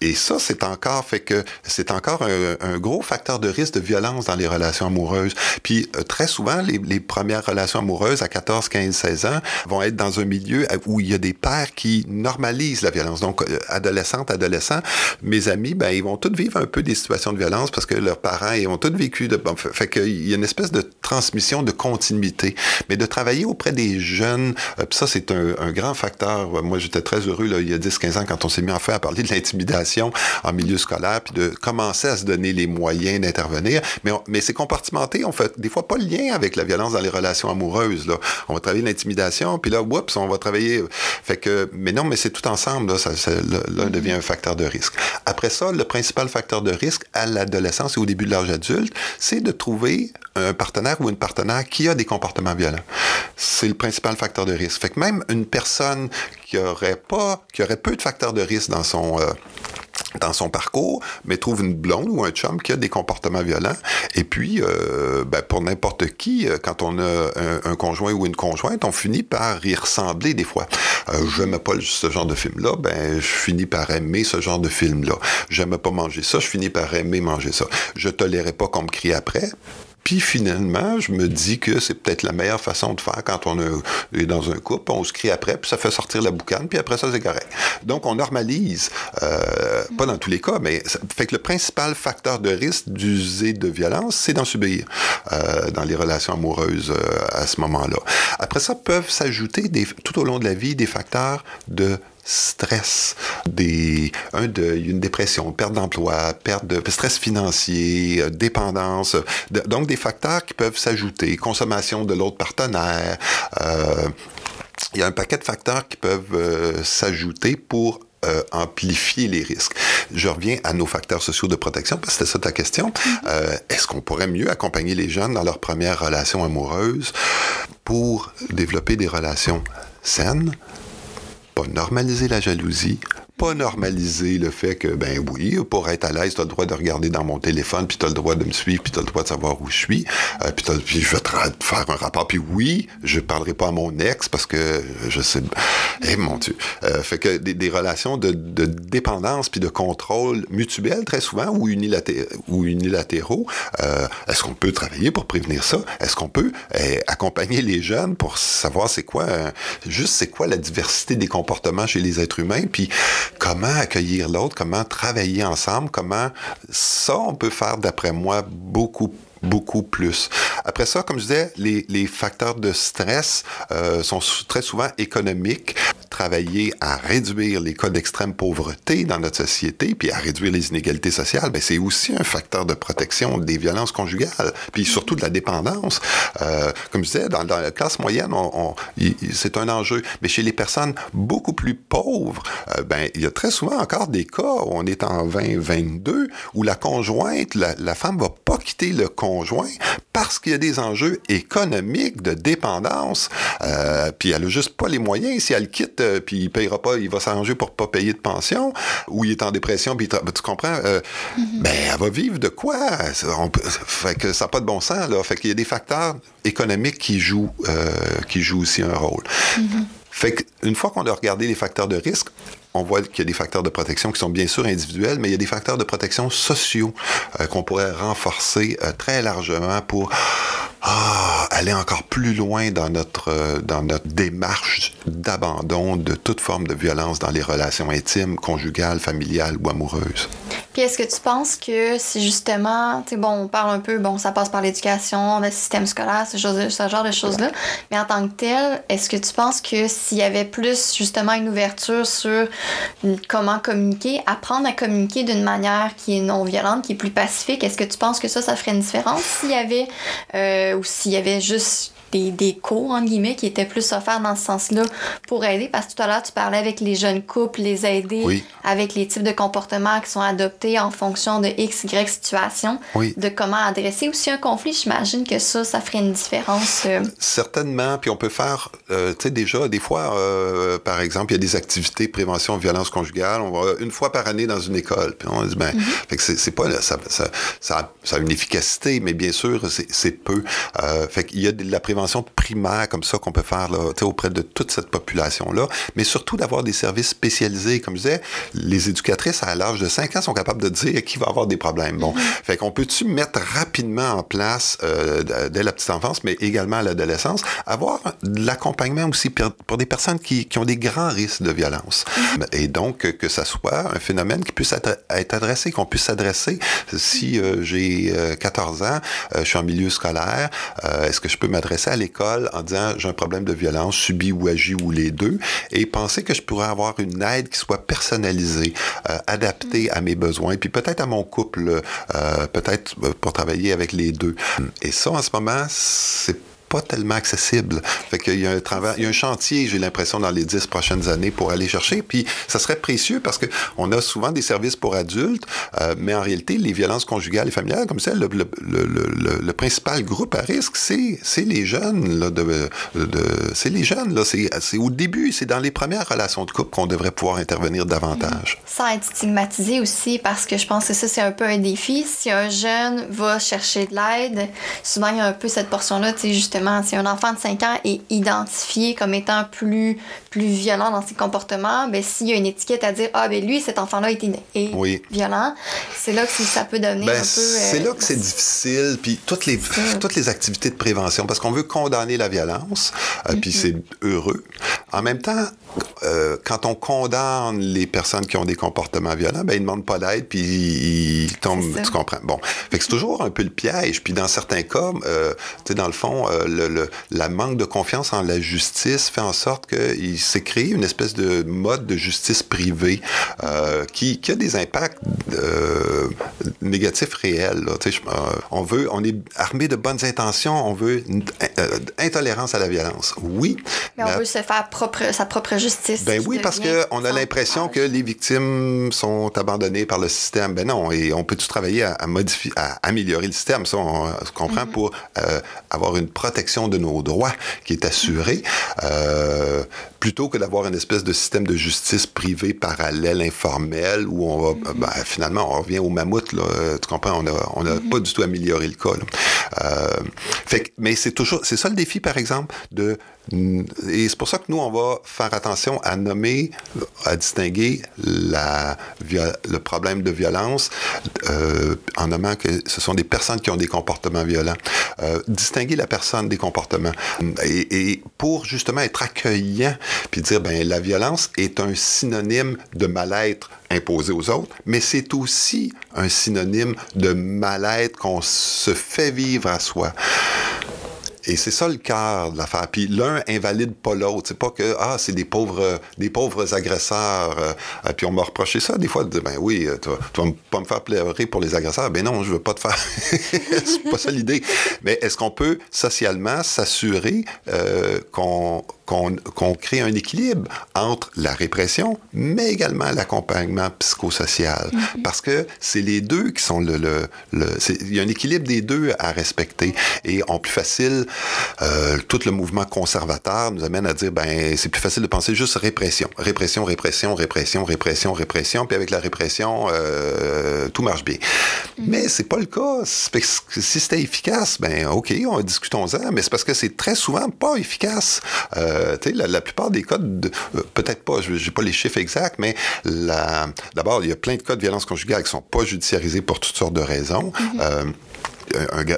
et ça, c'est encore fait que c'est encore un, gros facteur de risque de violence dans les relations amoureuses. Puis euh, très souvent, les, premières relations amoureuses à 14, 15, 16 ans vont être dans un milieu où il y a des pères qui normalisent la violence. Donc, euh, adolescentes, adolescents, mes amis, ben, ils vont tous vivre un peu des situations de violence parce que leurs parents, ils ont tous vécu de... Bon, fait, qu'il y a une espèce de transmission de continuité. Mais de travailler auprès des jeunes, euh, ça, c'est un, un, grand facteur. Moi, j'étais très heureux, là, il y a 10, 15 ans, quand on s'est mis en fait à parler de l'intimidation en milieu scolaire, puis de commencer à se donner les moyens d'intervenir. Mais, on, mais c'est compartimenté. On fait des fois pas le lien avec la violence dans les relations amoureuses. Là. On va travailler l'intimidation, puis là, oups, on va travailler. Fait que, mais non, mais c'est tout ensemble. Là, ça, là, devient un facteur de risque. Après ça, le principal facteur de risque à l'adolescence et au début de l'âge adulte, c'est de trouver un partenaire ou une partenaire qui a des comportements violents. C'est le principal facteur de risque. Fait que même une personne qui aurait pas, qui aurait peu de facteurs de risque dans son euh, dans son parcours, mais trouve une blonde ou un chum qui a des comportements violents. Et puis, euh, ben, pour n'importe qui, quand on a un, un, conjoint ou une conjointe, on finit par y ressembler des fois. Euh, j'aime pas ce genre de film-là, ben, je finis par aimer ce genre de film-là. J'aime pas manger ça, je finis par aimer manger ça. Je tolérais pas qu'on me crie après, Puis finalement, je me dis que c'est peut-être la meilleure façon de faire quand on est dans un couple. On se crie après, puis ça fait sortir la boucane, puis après ça, c'est correct. Donc, on normalise, euh, pas dans tous les cas, mais ça fait que le principal facteur de risque d'user de violence, c'est d'en subir euh, dans les relations amoureuses euh, à ce moment-là. Après ça, peuvent s'ajouter tout au long de la vie des facteurs de stress, des, un deuil, une dépression, perte d'emploi, perte de stress financier, euh, dépendance, donc des facteurs qui peuvent s'ajouter, consommation de l'autre partenaire. Euh, il y a un paquet de facteurs qui peuvent euh, s'ajouter pour amplifier les risques. Je reviens à nos facteurs sociaux de protection, parce que c'était ça ta question. Mm-hmm. Est-ce qu'on pourrait mieux accompagner les jeunes dans leur première relation amoureuse pour développer des relations saines, pas normaliser la jalousie, pas normaliser le fait que, ben oui, pour être à l'aise, tu as le droit de regarder dans mon téléphone, puis tu as le droit de me suivre, puis tu as le droit de savoir où je suis, euh, puis, puis, je vais te faire un rapport. Puis oui, je parlerai pas à mon ex parce que je sais... Eh mon Dieu. Euh, fait que des, relations de, dépendance puis de contrôle mutuel, très souvent, ou, ou unilatéraux, euh, est-ce qu'on peut travailler pour prévenir ça? Est-ce qu'on peut eh, accompagner les jeunes pour savoir c'est quoi, juste c'est quoi la diversité des comportements chez les êtres humains, puis comment accueillir l'autre, comment travailler ensemble, comment ça, on peut faire, d'après moi, beaucoup beaucoup plus. Après ça, comme je disais, les, les facteurs de stress euh, sont très souvent économiques. Travailler à réduire les cas d'extrême pauvreté dans notre société, puis à réduire les inégalités sociales, ben, c'est aussi un facteur de protection des violences conjugales, puis surtout de la dépendance. Euh, comme je disais, dans, dans, la classe moyenne, on, c'est un enjeu. Mais chez les personnes beaucoup plus pauvres, euh, ben, il y a très souvent encore des cas où on est en 2022 où la conjointe, la, la femme va pas quitter le conjoint conjoint parce qu'il y a des enjeux économiques de dépendance. Euh, puis elle a juste pas les moyens. Si elle quitte, euh, puis il payera pas, il va s'arranger pour pas payer de pension, ou il est en dépression, puis tu comprends, euh, mm-hmm. ben elle va vivre de quoi? Fait que ça n'a pas de bon sens là. Fait qu'il y a des facteurs économiques qui jouent, qui jouent aussi un rôle. Mm-hmm. Fait qu'une fois qu'on a regardé les facteurs de risque, on voit qu'il y a des facteurs de protection qui sont bien sûr individuels, mais il y a des facteurs de protection sociaux euh, qu'on pourrait renforcer euh, très largement pour ah, aller encore plus loin dans notre, euh, dans notre démarche d'abandon de toute forme de violence dans les relations intimes, conjugales, familiales ou amoureuses. Puis est-ce que tu penses que si justement, tu sais, bon, on parle un peu, bon, ça passe par l'éducation, le système scolaire, ce, ce genre de choses-là, mais en tant que tel, est-ce que tu penses que s'il y avait plus justement une ouverture sur comment communiquer, apprendre à communiquer d'une manière qui est non violente, qui est plus pacifique, est-ce que tu penses que ça, ça ferait une différence s'il y avait, euh, ou s'il y avait juste des, des cours, entre guillemets, qui étaient plus offerts dans ce sens-là pour aider? Parce que tout à l'heure, tu parlais avec les jeunes couples, les aider avec les types de comportements qui sont adoptés en fonction de X, Y situation, de comment adresser aussi un conflit. J'imagine que ça, ça ferait une différence. Euh. Certainement. Puis on peut faire, euh, tu sais, déjà, des fois, euh, par exemple, il y a des activités prévention de violence conjugale. On va une fois par année dans une école. Puis on dit, ben, mm-hmm. c'est pas, ça, ça, ça, a une efficacité, mais bien sûr, c'est peu. fait qu'il y a de la prévention primaire comme ça qu'on peut faire là, auprès de toute cette population-là, mais surtout d'avoir des services spécialisés. Comme je disais, les éducatrices à l'âge de 5 ans sont capables de dire qui va avoir des problèmes. Bon, mm-hmm. fait qu'on peut-tu mettre rapidement en place euh, dès la petite enfance, mais également à l'adolescence, avoir de l'accompagnement aussi pour des personnes qui, qui, ont des grands risques de violence? Mm-hmm. Et donc, que ça soit un phénomène qui puisse être, adressé, qu'on puisse s'adresser. Si euh, j'ai 14 euh, ans, je suis en milieu scolaire, est-ce que je peux m'adresser à l'école en disant j'ai un problème de violence subi ou agi ou les deux et penser que je pourrais avoir une aide qui soit personnalisée, euh, adaptée à mes besoins, puis peut-être à mon couple, euh, peut-être euh, pour travailler avec les deux. Et ça, en ce moment, c'est tellement accessible. Fait qu'il y a un il y a un chantier, j'ai l'impression, dans les dix prochaines années pour aller chercher. Puis ça serait précieux parce que on a souvent des services pour adultes, euh, mais en réalité, les violences conjugales et familiales, comme ça, le, le, principal groupe à risque, c'est, les jeunes. De, c'est les jeunes. C'est, au début, c'est dans les premières relations de couple qu'on devrait pouvoir intervenir davantage. Sans être stigmatisé aussi, parce que je pense que ça, c'est un peu un défi. Si un jeune va chercher de l'aide, souvent, il y a un peu cette portion-là, tu sais, justement, justement, si un enfant de 5 ans est identifié comme étant plus, plus violent dans ses comportements, ben, s'il y a une étiquette à dire, ah, ben lui, cet enfant-là est, est violent, c'est là que ça peut devenir ben, un peu. c'est là que c'est difficile. Puis toutes les, toutes les activités de prévention, parce qu'on veut condamner la violence, puis mm-hmm. c'est heureux. En même temps, euh, quand on condamne les personnes qui ont des comportements violents, ben, ils ne demandent pas d'aide, puis ils, tombent, tu comprends? Bon, fait que c'est toujours un peu le piège. Puis dans certains cas, euh, tu sais, dans le fond, euh, le, la manque de confiance en la justice fait en sorte qu'il s'est créé une espèce de mode de justice privée qui, qui, a des impacts négatifs réels. Là. Sais, on veut, on est armé de bonnes intentions, on veut une, intolérance à la violence. Oui. Mais, on veut se faire propre, sa propre justice ben oui, parce qu'on a l'impression que les victimes sont abandonnées par le système. Ben non, et on peut tout travailler à, modifier, à améliorer le système. Ça, on, se comprend mm-hmm. pour euh, avoir une protection de nos droits qui est assurée, euh, plutôt que d'avoir une espèce de système de justice privé parallèle, informel, où on va, mm-hmm. ben, finalement, on revient au mammouth. Là, tu comprends? On n'a on a mm-hmm. pas du tout amélioré le cas. Euh, fait, mais c'est toujours, c'est ça le défi, par exemple, de et c'est pour ça que nous, on va faire attention à nommer, à distinguer la, le problème de violence euh, en nommant que ce sont des personnes qui ont des comportements violents. Euh, distinguer la personne des comportements. Et, pour justement être accueillant, puis dire, ben la violence est un synonyme de mal-être imposé aux autres, mais c'est aussi un synonyme de mal-être qu'on se fait vivre à soi. Et c'est ça le cœur de l'affaire. Puis l'un invalide pas l'autre. C'est pas que ah c'est des pauvres des pauvres agresseurs. Euh, puis on m'a reproché ça des fois de dire ben oui tu vas, vas pas me faire pleurer pour les agresseurs. Ben non je veux pas te faire. *laughs* c'est pas ça l'idée. Mais est-ce qu'on peut socialement s'assurer euh, qu'on qu'on crée un équilibre entre la répression, mais également l'accompagnement psychosocial. Mm-hmm. Parce que c'est les deux qui sont le... le, le il y a un équilibre des deux à respecter. Et en plus facile, euh, tout le mouvement conservateur nous amène à dire, ben c'est plus facile de penser juste répression. Répression, répression, répression, répression, répression. Puis avec la répression, euh, tout marche bien. Mm-hmm. Mais c'est pas le cas. Si c'était efficace, ben OK, on discutons-en. Mais c'est parce que c'est très souvent pas efficace. Euh, euh, la, plupart des cas, euh, peut-être pas, je n'ai pas les chiffres exacts, mais d'abord, il y a plein de cas de violence conjugale qui ne sont pas judiciarisés pour toutes sortes de raisons. Mm-hmm.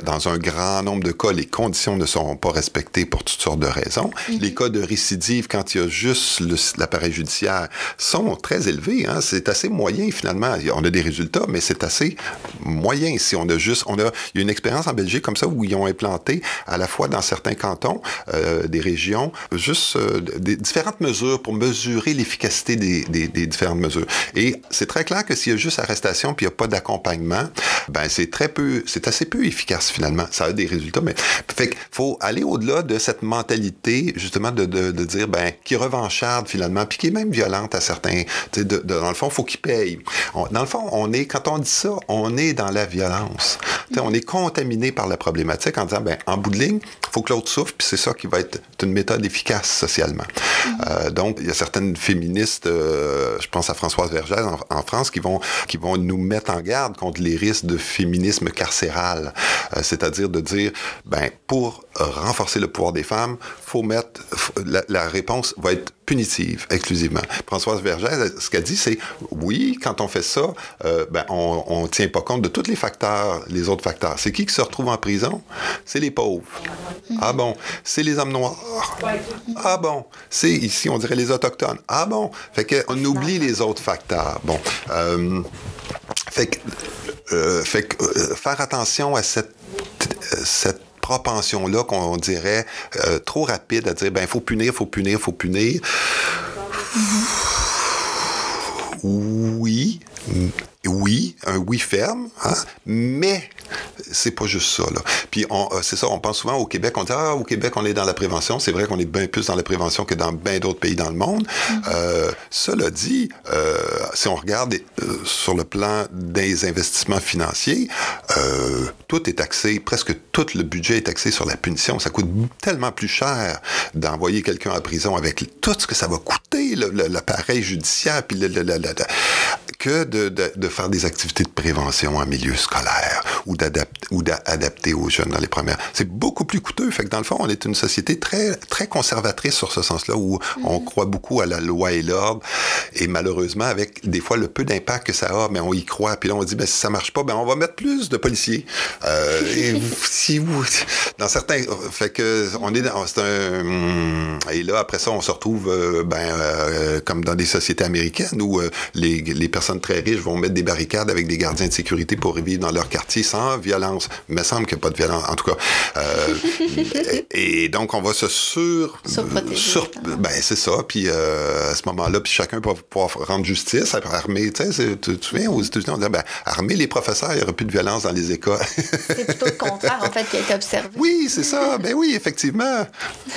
Dans un grand nombre de cas, les conditions ne sont pas respectées pour toutes sortes de raisons. Mhm. Les cas de récidive, quand il y a juste l'appareil judiciaire, sont très élevés. Hein. C'est assez moyen, finalement. On a des résultats, mais c'est assez moyen. Si on a juste... On a, il y a une expérience en Belgique comme ça où ils ont implanté, à la fois dans certains cantons, euh, des régions, juste euh, des différentes mesures pour mesurer l'efficacité des, des, des, différentes mesures. Et c'est très clair que s'il y a juste arrestation puis il n'y a pas d'accompagnement, ben c'est très peu, c'est assez peu efficace finalement. Ça a des résultats, mais fait faut aller au-delà de cette mentalité justement de, de, de, dire ben qui revancharde finalement, puis qui est même violente à certains. De, de, dans le fond, faut qu'il paye. dans le fond, on est quand on dit ça, on est dans la violence. on est contaminé par la problématique en disant ben en bout de ligne, faut que l'autre souffre, puis c'est ça qui va être une méthode efficace socialement. Euh, donc il y a certaines féministes, euh, je pense à Françoise Vergès en, en, France, qui vont qui vont nous mettre en garde contre les risques de féminisme carcéral. Euh, c'est-à-dire de dire, ben, pour renforcer le pouvoir des femmes, faut mettre, la, réponse va être punitive exclusivement. Françoise Vergès, ce qu'elle dit, c'est oui, quand on fait ça, euh, ben, on ne tient pas compte de tous les facteurs, les autres facteurs. C'est qui qui se retrouve en prison? C'est les pauvres. Ah bon? C'est les hommes noirs. Ah bon? C'est ici, on dirait les autochtones. Ah bon? Fait qu'on oublie les autres facteurs. Bon. Euh, fait que euh, euh, faire attention à cette, cette propension-là qu'on dirait euh, trop rapide à dire ben faut punir, faut punir, faut punir. Oui, oui, un oui ferme, hein, mais c'est pas juste ça. Là. Puis euh, c'est ça, on pense souvent au Québec, on dit ah au Québec on est dans la prévention. C'est vrai qu'on est bien plus dans la prévention que dans bien d'autres pays dans le monde. Mm-hmm. Euh, cela dit, euh, si on regarde sur le plan des investissements financiers, tout est taxé, presque tout le budget est taxé sur la punition. Ça coûte tellement plus cher d'envoyer quelqu'un en prison avec tout ce que ça va coûter l'appareil judiciaire puis le, que de, de, de, faire des activités de prévention en milieu scolaire ou d'adapter ou adapté aux jeunes dans les premières. C'est beaucoup plus coûteux. Fait que dans le fond, on est une société très, très conservatrice sur ce sens-là, où on croit beaucoup à la loi et l'ordre. Et malheureusement, avec des fois le peu d'impact que ça a, mais on y croit. Puis là, on dit, ben, si ça marche pas, ben, on va mettre plus de policiers. Euh, et *laughs* si vous, dans certains, fait que on est dans, c'est un, et là, après ça, on se retrouve, euh, ben, euh, comme dans des sociétés américaines où les, les personnes très riches vont mettre des barricades avec des gardiens de sécurité pour vivre dans leur quartier sans violence. Il me semble qu'il n'y a pas de violence, en tout cas. Euh, *laughs* et, donc, on va se sur... sur ben, c'est ça. Puis euh, à ce moment-là, puis chacun va pouvoir rendre justice, armer, tu sais, tu te souviens, aux États-Unis, on disait, ben, armer les professeurs, il n'y aurait plus de violence dans les écoles. c'est plutôt le contraire, en fait, qui a été observé. Oui, c'est ça. Ben oui, effectivement.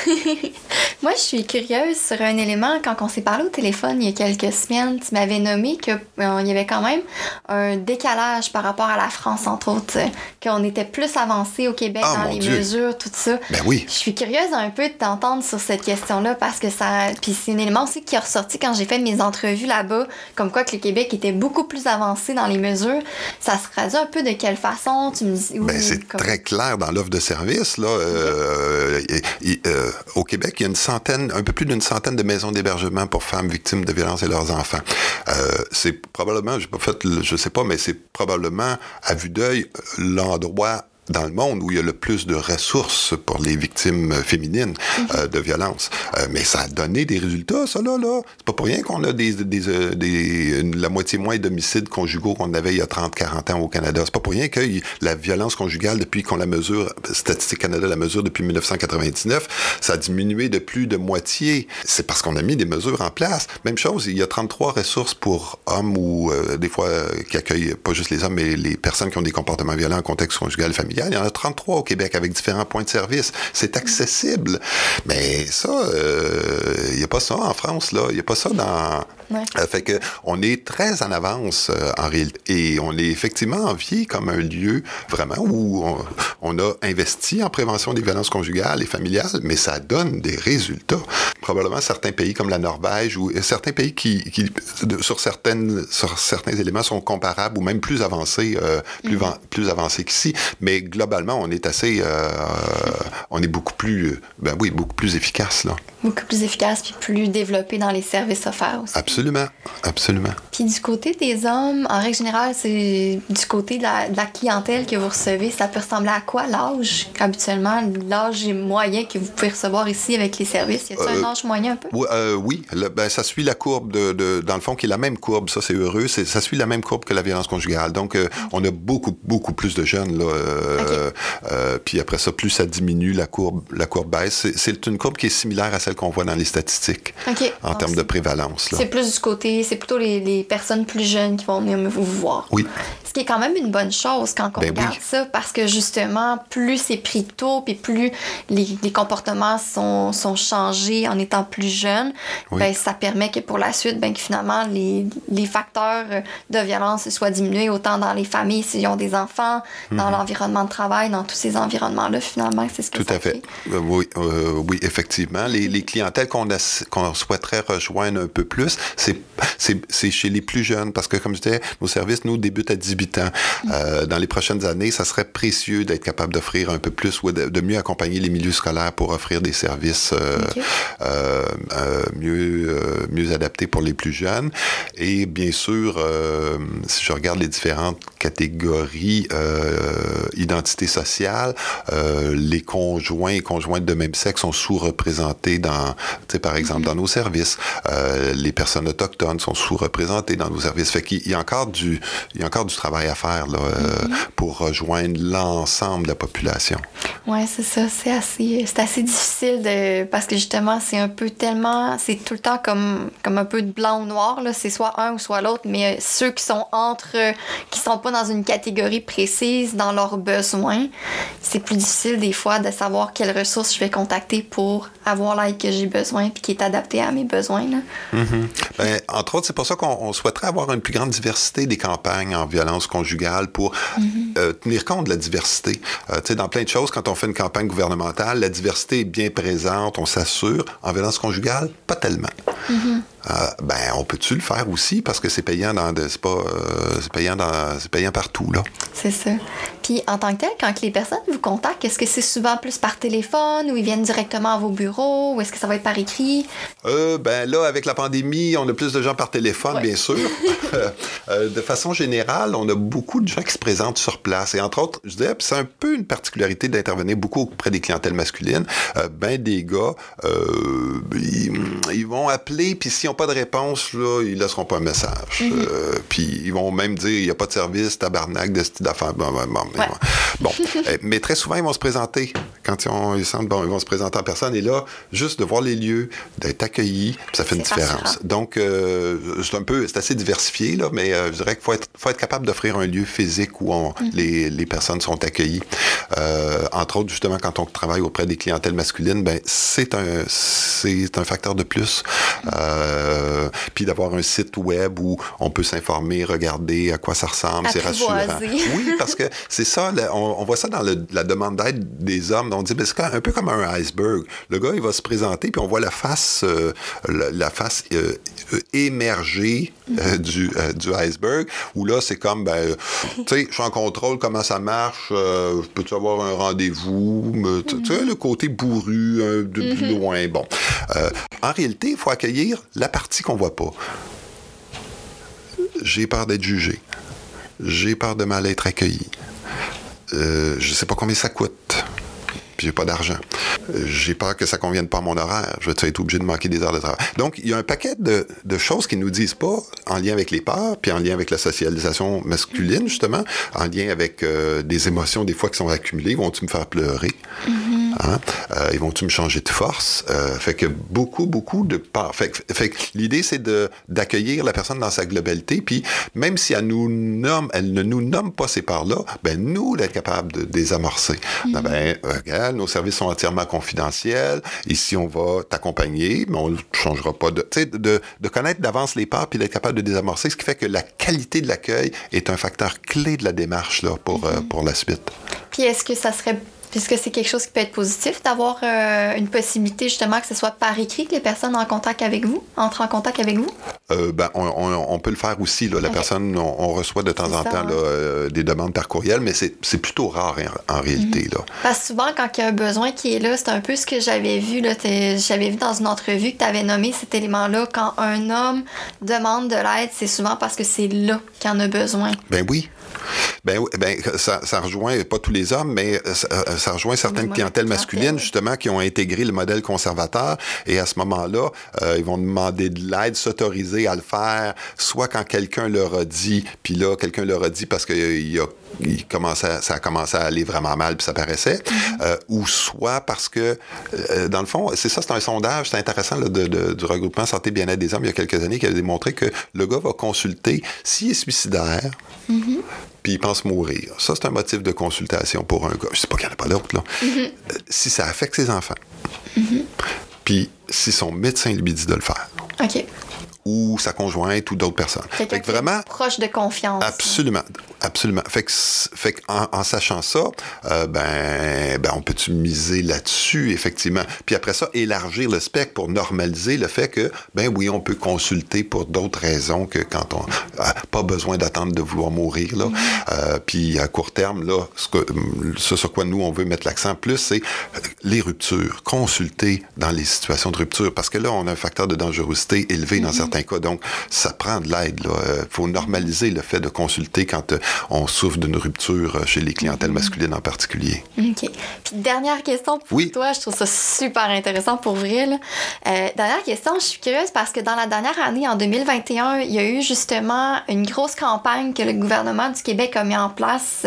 *laughs* Moi, je suis curieuse sur un élément. Quand on s'est parlé au téléphone il y a quelques semaines, tu m'avais nommé qu'il euh, y avait quand même un décalage par rapport à la France, entre autres, qu'on était plus avancé au Québec ah, dans les mesures, tout ça. Ben oui. Je suis curieuse un peu de t'entendre sur cette question-là parce que ça. Puis c'est un élément aussi qui est ressorti quand j'ai fait mes entrevues là-bas, comme quoi que le Québec était beaucoup plus avancé dans les mesures. Ça se traduit un peu de quelle façon tu me dis. Ben, c'est très clair dans l'offre de service. Là, euh, euh, au Québec, il y a une centaine, un peu plus d'une centaine de maisons d'hébergement pour femmes victimes de violences et leurs enfants. Euh, c'est probablement, je pas fait, je sais pas, mais c'est probablement à vue d'œil l'endroit dans le monde où il y a le plus de ressources pour les victimes féminines euh, de violence. Euh, mais ça a donné des résultats, ça, là. là. C'est pas pour rien qu'on a des, des, euh, des, la moitié moins d'homicides conjugaux qu'on avait il y a 30-40 ans au Canada. C'est pas pour rien que la violence conjugale, depuis qu'on la mesure, Statistique Canada la mesure depuis 1999, ça a diminué de plus de moitié. C'est parce qu'on a mis des mesures en place. Même chose, il y a 33 ressources pour hommes ou des fois qui accueillent pas juste les hommes, mais les personnes qui ont des comportements violents en contexte conjugal familial il y en a 33 au Québec avec différents points de service. C'est accessible. Mais ça, il euh, n'y a pas ça en France, là. Il n'y a pas ça dans... Euh, fait que on est très en avance euh, en réalité. Et on est effectivement envié comme un lieu vraiment où on, a investi en prévention des violences conjugales et familiales, mais ça donne des résultats. Probablement certains pays comme la Norvège ou certains pays qui, qui sur, certaines, sur certains éléments sont comparables ou même plus avancés, plus, mm-hmm. plus avancés qu'ici. Mais globalement, on est assez, euh, on est beaucoup plus, ben oui, beaucoup plus efficace là. Beaucoup plus efficace puis plus développé dans les services offerts aussi. Absolument, absolument. Puis du côté des hommes, en règle générale, c'est du côté de la, clientèle que vous recevez, ça peut ressembler à quoi l'âge? Habituellement, l'âge moyen que vous pouvez recevoir ici avec les services. Y a t un euh, âge moyen un peu? euh, Oui, ben, ça suit la courbe de, dans le fond qui est la même courbe. Ça c'est heureux, ça suit la même courbe que la violence conjugale. Donc on a beaucoup beaucoup plus de jeunes là. Euh, euh, puis après ça, plus ça diminue, la courbe, la courbe baisse. C'est une courbe qui est similaire à celle qu'on voit dans les statistiques en termes de prévalence. C'est plus du côté, c'est plutôt les, les, personnes plus jeunes qui vont venir vous voir. Oui. Ce qui est quand même une bonne chose quand on ben regarde ça, parce que justement, plus c'est pris tôt, puis plus les, les, comportements sont, sont changés en étant plus jeunes, ben, ça permet que pour la suite, ben, que finalement, les, les facteurs de violence soient diminués, autant dans les familles s'ils ont des enfants, dans mhm. l'environnement de travail, dans tous ces environnements-là, finalement, c'est ce que Tout à fait. Euh, oui, euh, oui, effectivement. Les, les clientèles qu'on qu'on souhaiterait rejoindre un peu plus, c'est chez les plus jeunes, parce que, comme je disais, nos services, nous, débutent à 18 euh, dans les prochaines années, ça serait précieux d'être capable d'offrir un peu plus ou de, mieux accompagner les milieux scolaires pour offrir des services euh, euh, mieux, mieux adaptés pour les plus jeunes. Et bien sûr, si je regarde les différentes catégories identité sociale, les conjoints et conjointes de même sexe sont sous-représentés dans, par exemple, dans nos services. les personnes autochtones sont sous-représentées dans nos services. Fait qu'il y a encore du, il y a encore du travail à faire là, euh, mhm. pour rejoindre l'ensemble de la population. Oui, c'est ça. C'est assez, c'est assez difficile de, parce que justement, c'est un peu tellement. C'est tout le temps comme, comme un peu de blanc ou noir. Là. C'est soit un ou soit l'autre. Mais ceux qui sont entre. qui sont pas dans une catégorie précise dans leurs besoins, c'est plus difficile des fois de savoir quelles ressources je vais contacter pour avoir l'aide que j'ai besoin puis qui est adaptée à mes besoins. Là. Mhm. Ben, entre autres, c'est pour ça qu'on souhaiterait avoir une plus grande diversité des campagnes en violence conjugale pour mhm. euh, tenir compte de la diversité. Euh, tu sais, dans plein de choses, quand on fait une campagne gouvernementale, la diversité est bien présente, on s'assure. En violence conjugale, pas tellement. Ben, on peut-tu le faire aussi? Parce que c'est payant dans c'est pas c'est payant dans c'est payant partout là. C'est ça. Puis en tant que tel, quand les personnes vous contactent, est-ce que c'est souvent plus par téléphone ou ils viennent directement à vos bureaux ou est-ce que ça va être par écrit? ben là, avec la pandémie, on a plus de gens par téléphone, bien sûr. *laughs* de façon générale, on a beaucoup de gens qui se présentent sur place. Et entre autres, je dirais, c'est un peu une particularité d'intervenir beaucoup auprès des clientèles masculines. ben des gars, ils, vont appeler, puis s'ils n'ont pas de réponse, là, ils laisseront pas un message. Mm-hmm. puis ils vont même dire, il n'y a pas de service, tabarnak de cette affaire. Bon, bon, *laughs* eh, mais très souvent, ils vont se présenter. Quand ils, sentent, bon, ils vont se présenter en personne. Et là, juste de voir les lieux, d'être accueillis, ça fait une différence. Donc, euh, c'est un peu, c'est assez diversifié, là, mais euh, je dirais qu'il faut être, faut être capable d'offrir un lieu physique où mm. les, les, personnes sont accueillies. Euh, entre autres, justement, quand on travaille auprès des clientèles masculines, ben, c'est un, c'est un facteur de plus. puis d'avoir un site web où on peut s'informer, regarder à quoi ça ressemble, c'est rassurant. Oui, parce que c'est *laughs* ça, on, voit ça dans la demande d'aide des hommes. On dit, ben, c'est un peu comme un iceberg. Le gars, il va se présenter, puis on voit la face, euh, la, face euh, euh, émergée du, du, iceberg, où là, c'est comme, ben, tu sais, je suis en contrôle, comment ça marche, peux-tu avoir un rendez-vous, tu sais, le côté bourru, de plus mm-hmm. loin, bon. en réalité, il faut accueillir la partie qu'on voit pas. J'ai peur d'être jugé j'ai peur de mal être accueilli. Euh, je sais pas combien ça coûte. Puis j'ai pas d'argent. J'ai peur que ça convienne pas à mon horaire. Je vais être obligé de manquer des heures de travail. Donc, il y a un paquet de, choses qui nous disent pas, en lien avec les peurs, puis en lien avec la socialisation masculine, justement, en lien avec euh, des émotions, des fois, qui sont accumulées. Vont-tu me faire pleurer? Mm-hmm. Hein? Euh, ils vont-tu me changer de force? Euh, fait que beaucoup, beaucoup de peur. Fait, que l'idée, c'est d'accueillir la personne dans sa globalité, puis même si elle nous nomme, elle ne nous nomme pas ces parts-là, ben nous, d'être capable de désamorcer. Mm-hmm. Ben, regarde, nos services sont entièrement confidentiels. Ici, on va t'accompagner, mais on ne changera pas de, de, de connaître d'avance les parts, puis d'être capable de désamorcer, ce qui fait que la qualité de l'accueil est un facteur clé de la démarche là, pour, euh, mm-hmm. pour la suite. Puis est-ce que ça serait Puisque c'est quelque chose qui peut être positif d'avoir euh, une possibilité justement que ce soit par écrit que les personnes en contact avec vous, entrent en contact avec vous? Euh, ben, on, peut le faire aussi. La personne, on, reçoit de temps en temps euh, des demandes par courriel, mais c'est plutôt rare en, réalité. Mhm. Parce que souvent, quand il y a un besoin qui est là, c'est un peu ce que j'avais vu. J'avais vu dans une entrevue que tu avais nommé cet élément-là. Quand un homme demande de l'aide, c'est souvent parce que c'est là qu'il en a besoin. Ben oui. Ben, ben ça, ça, rejoint pas tous les hommes, mais euh, euh, ça, rejoint certaines clientèles masculines, justement, qui ont intégré le modèle conservateur. Et à ce moment-là, euh, ils vont demander de l'aide, s'autoriser à le faire, soit quand quelqu'un leur a dit, puis là, quelqu'un leur a dit parce qu'il a il commençait, ça a commencé à aller vraiment mal, puis ça paraissait, mm-hmm. ou soit parce que, dans le fond, c'est ça, c'est un sondage, c'est intéressant du regroupement Santé Bien-être des hommes il y a quelques années qui a démontré que le gars va consulter s'il est suicidaire, mm-hmm puis il pense mourir. Ça, c'est un motif de consultation pour un gars. Je sais pas qu'il n'y en a pas d'autre, là. Mm-hmm. Euh, si ça affecte ses enfants, puis si son médecin lui dit de le faire. OK ou sa conjointe ou d'autres personnes. Fait que vraiment proche de confiance. Absolument, absolument. Fait que, fait en, sachant ça, euh, ben, ben on peut miser là-dessus effectivement? Puis après ça, élargir le spectre pour normaliser le fait que ben oui, on peut consulter pour d'autres raisons que quand on a pas besoin d'attendre de vouloir mourir là. Mm-hmm. Euh, puis à court terme là, ce, que, ce sur quoi nous on veut mettre l'accent plus, c'est les ruptures. Consulter dans les situations de rupture parce que là on a un facteur de dangerosité élevé dans certains cas. Donc, ça prend de l'aide. Il euh, faut normaliser le fait de consulter quand euh, on souffre d'une rupture euh, chez les clientèles masculines en particulier. OK. Puis, dernière question pour toi. Je trouve ça super intéressant pour vrai. dernière question, je suis curieuse parce que dans la dernière année, en 2021, il y a eu justement une grosse campagne que le gouvernement du Québec a mis en place,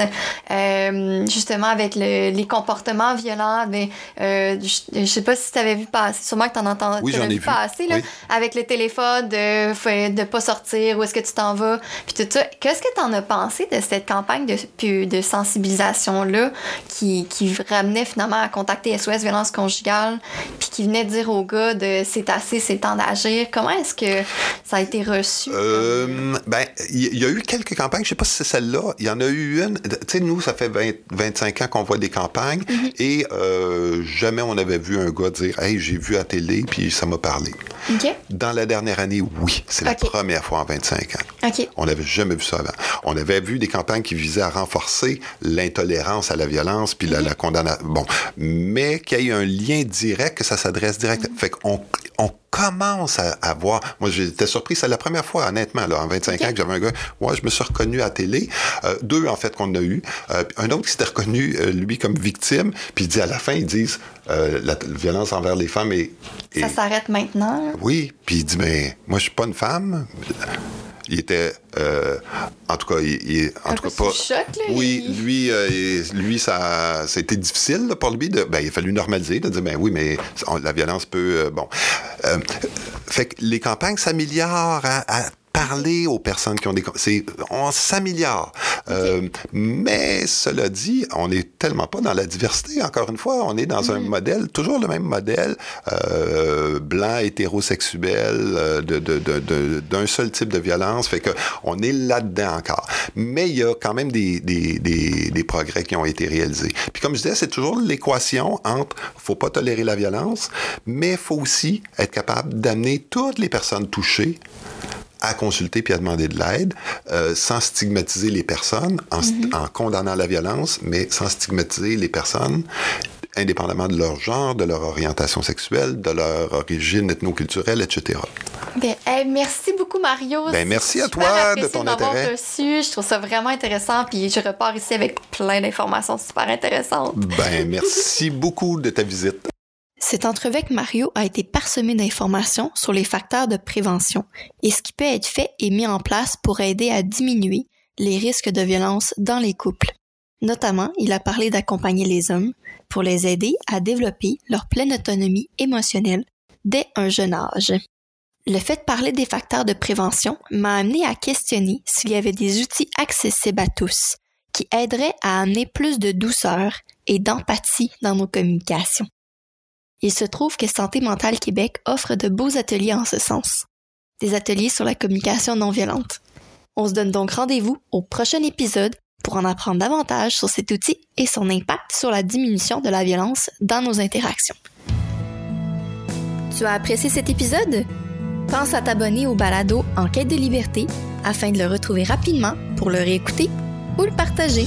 justement avec les comportements violents. Mais, je, ne sais pas si tu avais vu passer, sûrement que tu en entends oui, vu passer, là, avec le téléphone de ne pas sortir, où est-ce que tu t'en vas, puis tout ça. Qu'est-ce que tu en as pensé de cette campagne de, de sensibilisation-là qui, qui ramenait finalement à contacter SOS Violence Conjugale, puis qui venait dire aux gars de c'est assez, c'est temps d'agir? Comment est-ce que ça a été reçu? Euh, ben, il y, a eu quelques campagnes, je sais pas si c'est celle-là. Il y en a eu une. Tu sais, nous, ça fait 25 ans qu'on voit des campagnes mm-hmm. et euh, jamais on avait vu un gars dire Hey, j'ai vu à télé, puis ça m'a parlé. Dans la dernière année, oui. C'est la première fois en 25 ans. On n'avait jamais vu ça avant. On avait vu des campagnes qui visaient à renforcer l'intolérance à la violence puis la, la, condamnation. Bon, mais qu'il y ait un lien direct, que ça s'adresse direct. Fait qu'on on commence à, voir. Moi, j'étais surpris. C'est la première fois, honnêtement, là, en 25 ans, que j'avais un gars. Ouais, je me suis reconnu à la télé. Euh, deux, en fait, qu'on a eu. Euh, un autre qui s'était reconnu, euh, lui, comme victime. Puis il dit à la fin, ils disent la, violence envers les femmes est. Ça s'arrête maintenant. Oui. Puis il dit, mais moi, je suis pas une femme il était, euh, en tout cas, il, en tout cas pas. Choc, là, oui, lui, euh, lui, ça, ça a été difficile pour lui. De, ben, il a fallu normaliser, de dire, ben oui, mais la violence peut, euh, bon. fait que les campagnes s'améliorent à, à parler aux personnes qui ont des... C'est, on s'améliore. Euh, mais cela dit, on n'est tellement pas dans la diversité, encore une fois. On est dans un mm-hmm. modèle, toujours le même modèle, euh, blanc, hétérosexuel, euh, de, de, de, d'un seul type de violence. Fait que on est là-dedans encore. Mais il y a quand même des, des, des, des progrès qui ont été réalisés. Puis comme je disais, c'est toujours l'équation entre faut pas tolérer la violence, mais faut aussi être capable d'amener toutes les personnes touchées à consulter puis à demander de l'aide, euh, sans stigmatiser les personnes, mhm. en, condamnant la violence, mais sans stigmatiser les personnes indépendamment de leur genre, de leur orientation sexuelle, de leur origine ethnoculturelle, etc. Bien, merci beaucoup, Mario. Ben, merci à toi de ton intérêt. Reçu. Je trouve ça vraiment intéressant, puis je repars ici avec plein d'informations super intéressantes. Ben, merci *laughs* beaucoup de ta visite. Cette entrevue avec Mario a été parsemée d'informations sur les facteurs de prévention et ce qui peut être fait et mis en place pour aider à diminuer les risques de violence dans les couples. Notamment, il a parlé d'accompagner les hommes pour les aider à développer leur pleine autonomie émotionnelle dès un jeune âge. Le fait de parler des facteurs de prévention m'a amené à questionner s'il y avait des outils accessibles à tous qui aideraient à amener plus de douceur et d'empathie dans nos communications. Il se trouve que Santé mentale Québec offre de beaux ateliers en ce sens. Des ateliers sur la communication non violente. On se donne donc rendez-vous au prochain épisode pour en apprendre davantage sur cet outil et son impact sur la diminution de la violence dans nos interactions. Tu as apprécié cet épisode? Pense à t'abonner au balado En quête de liberté afin de le retrouver rapidement pour le réécouter ou le partager.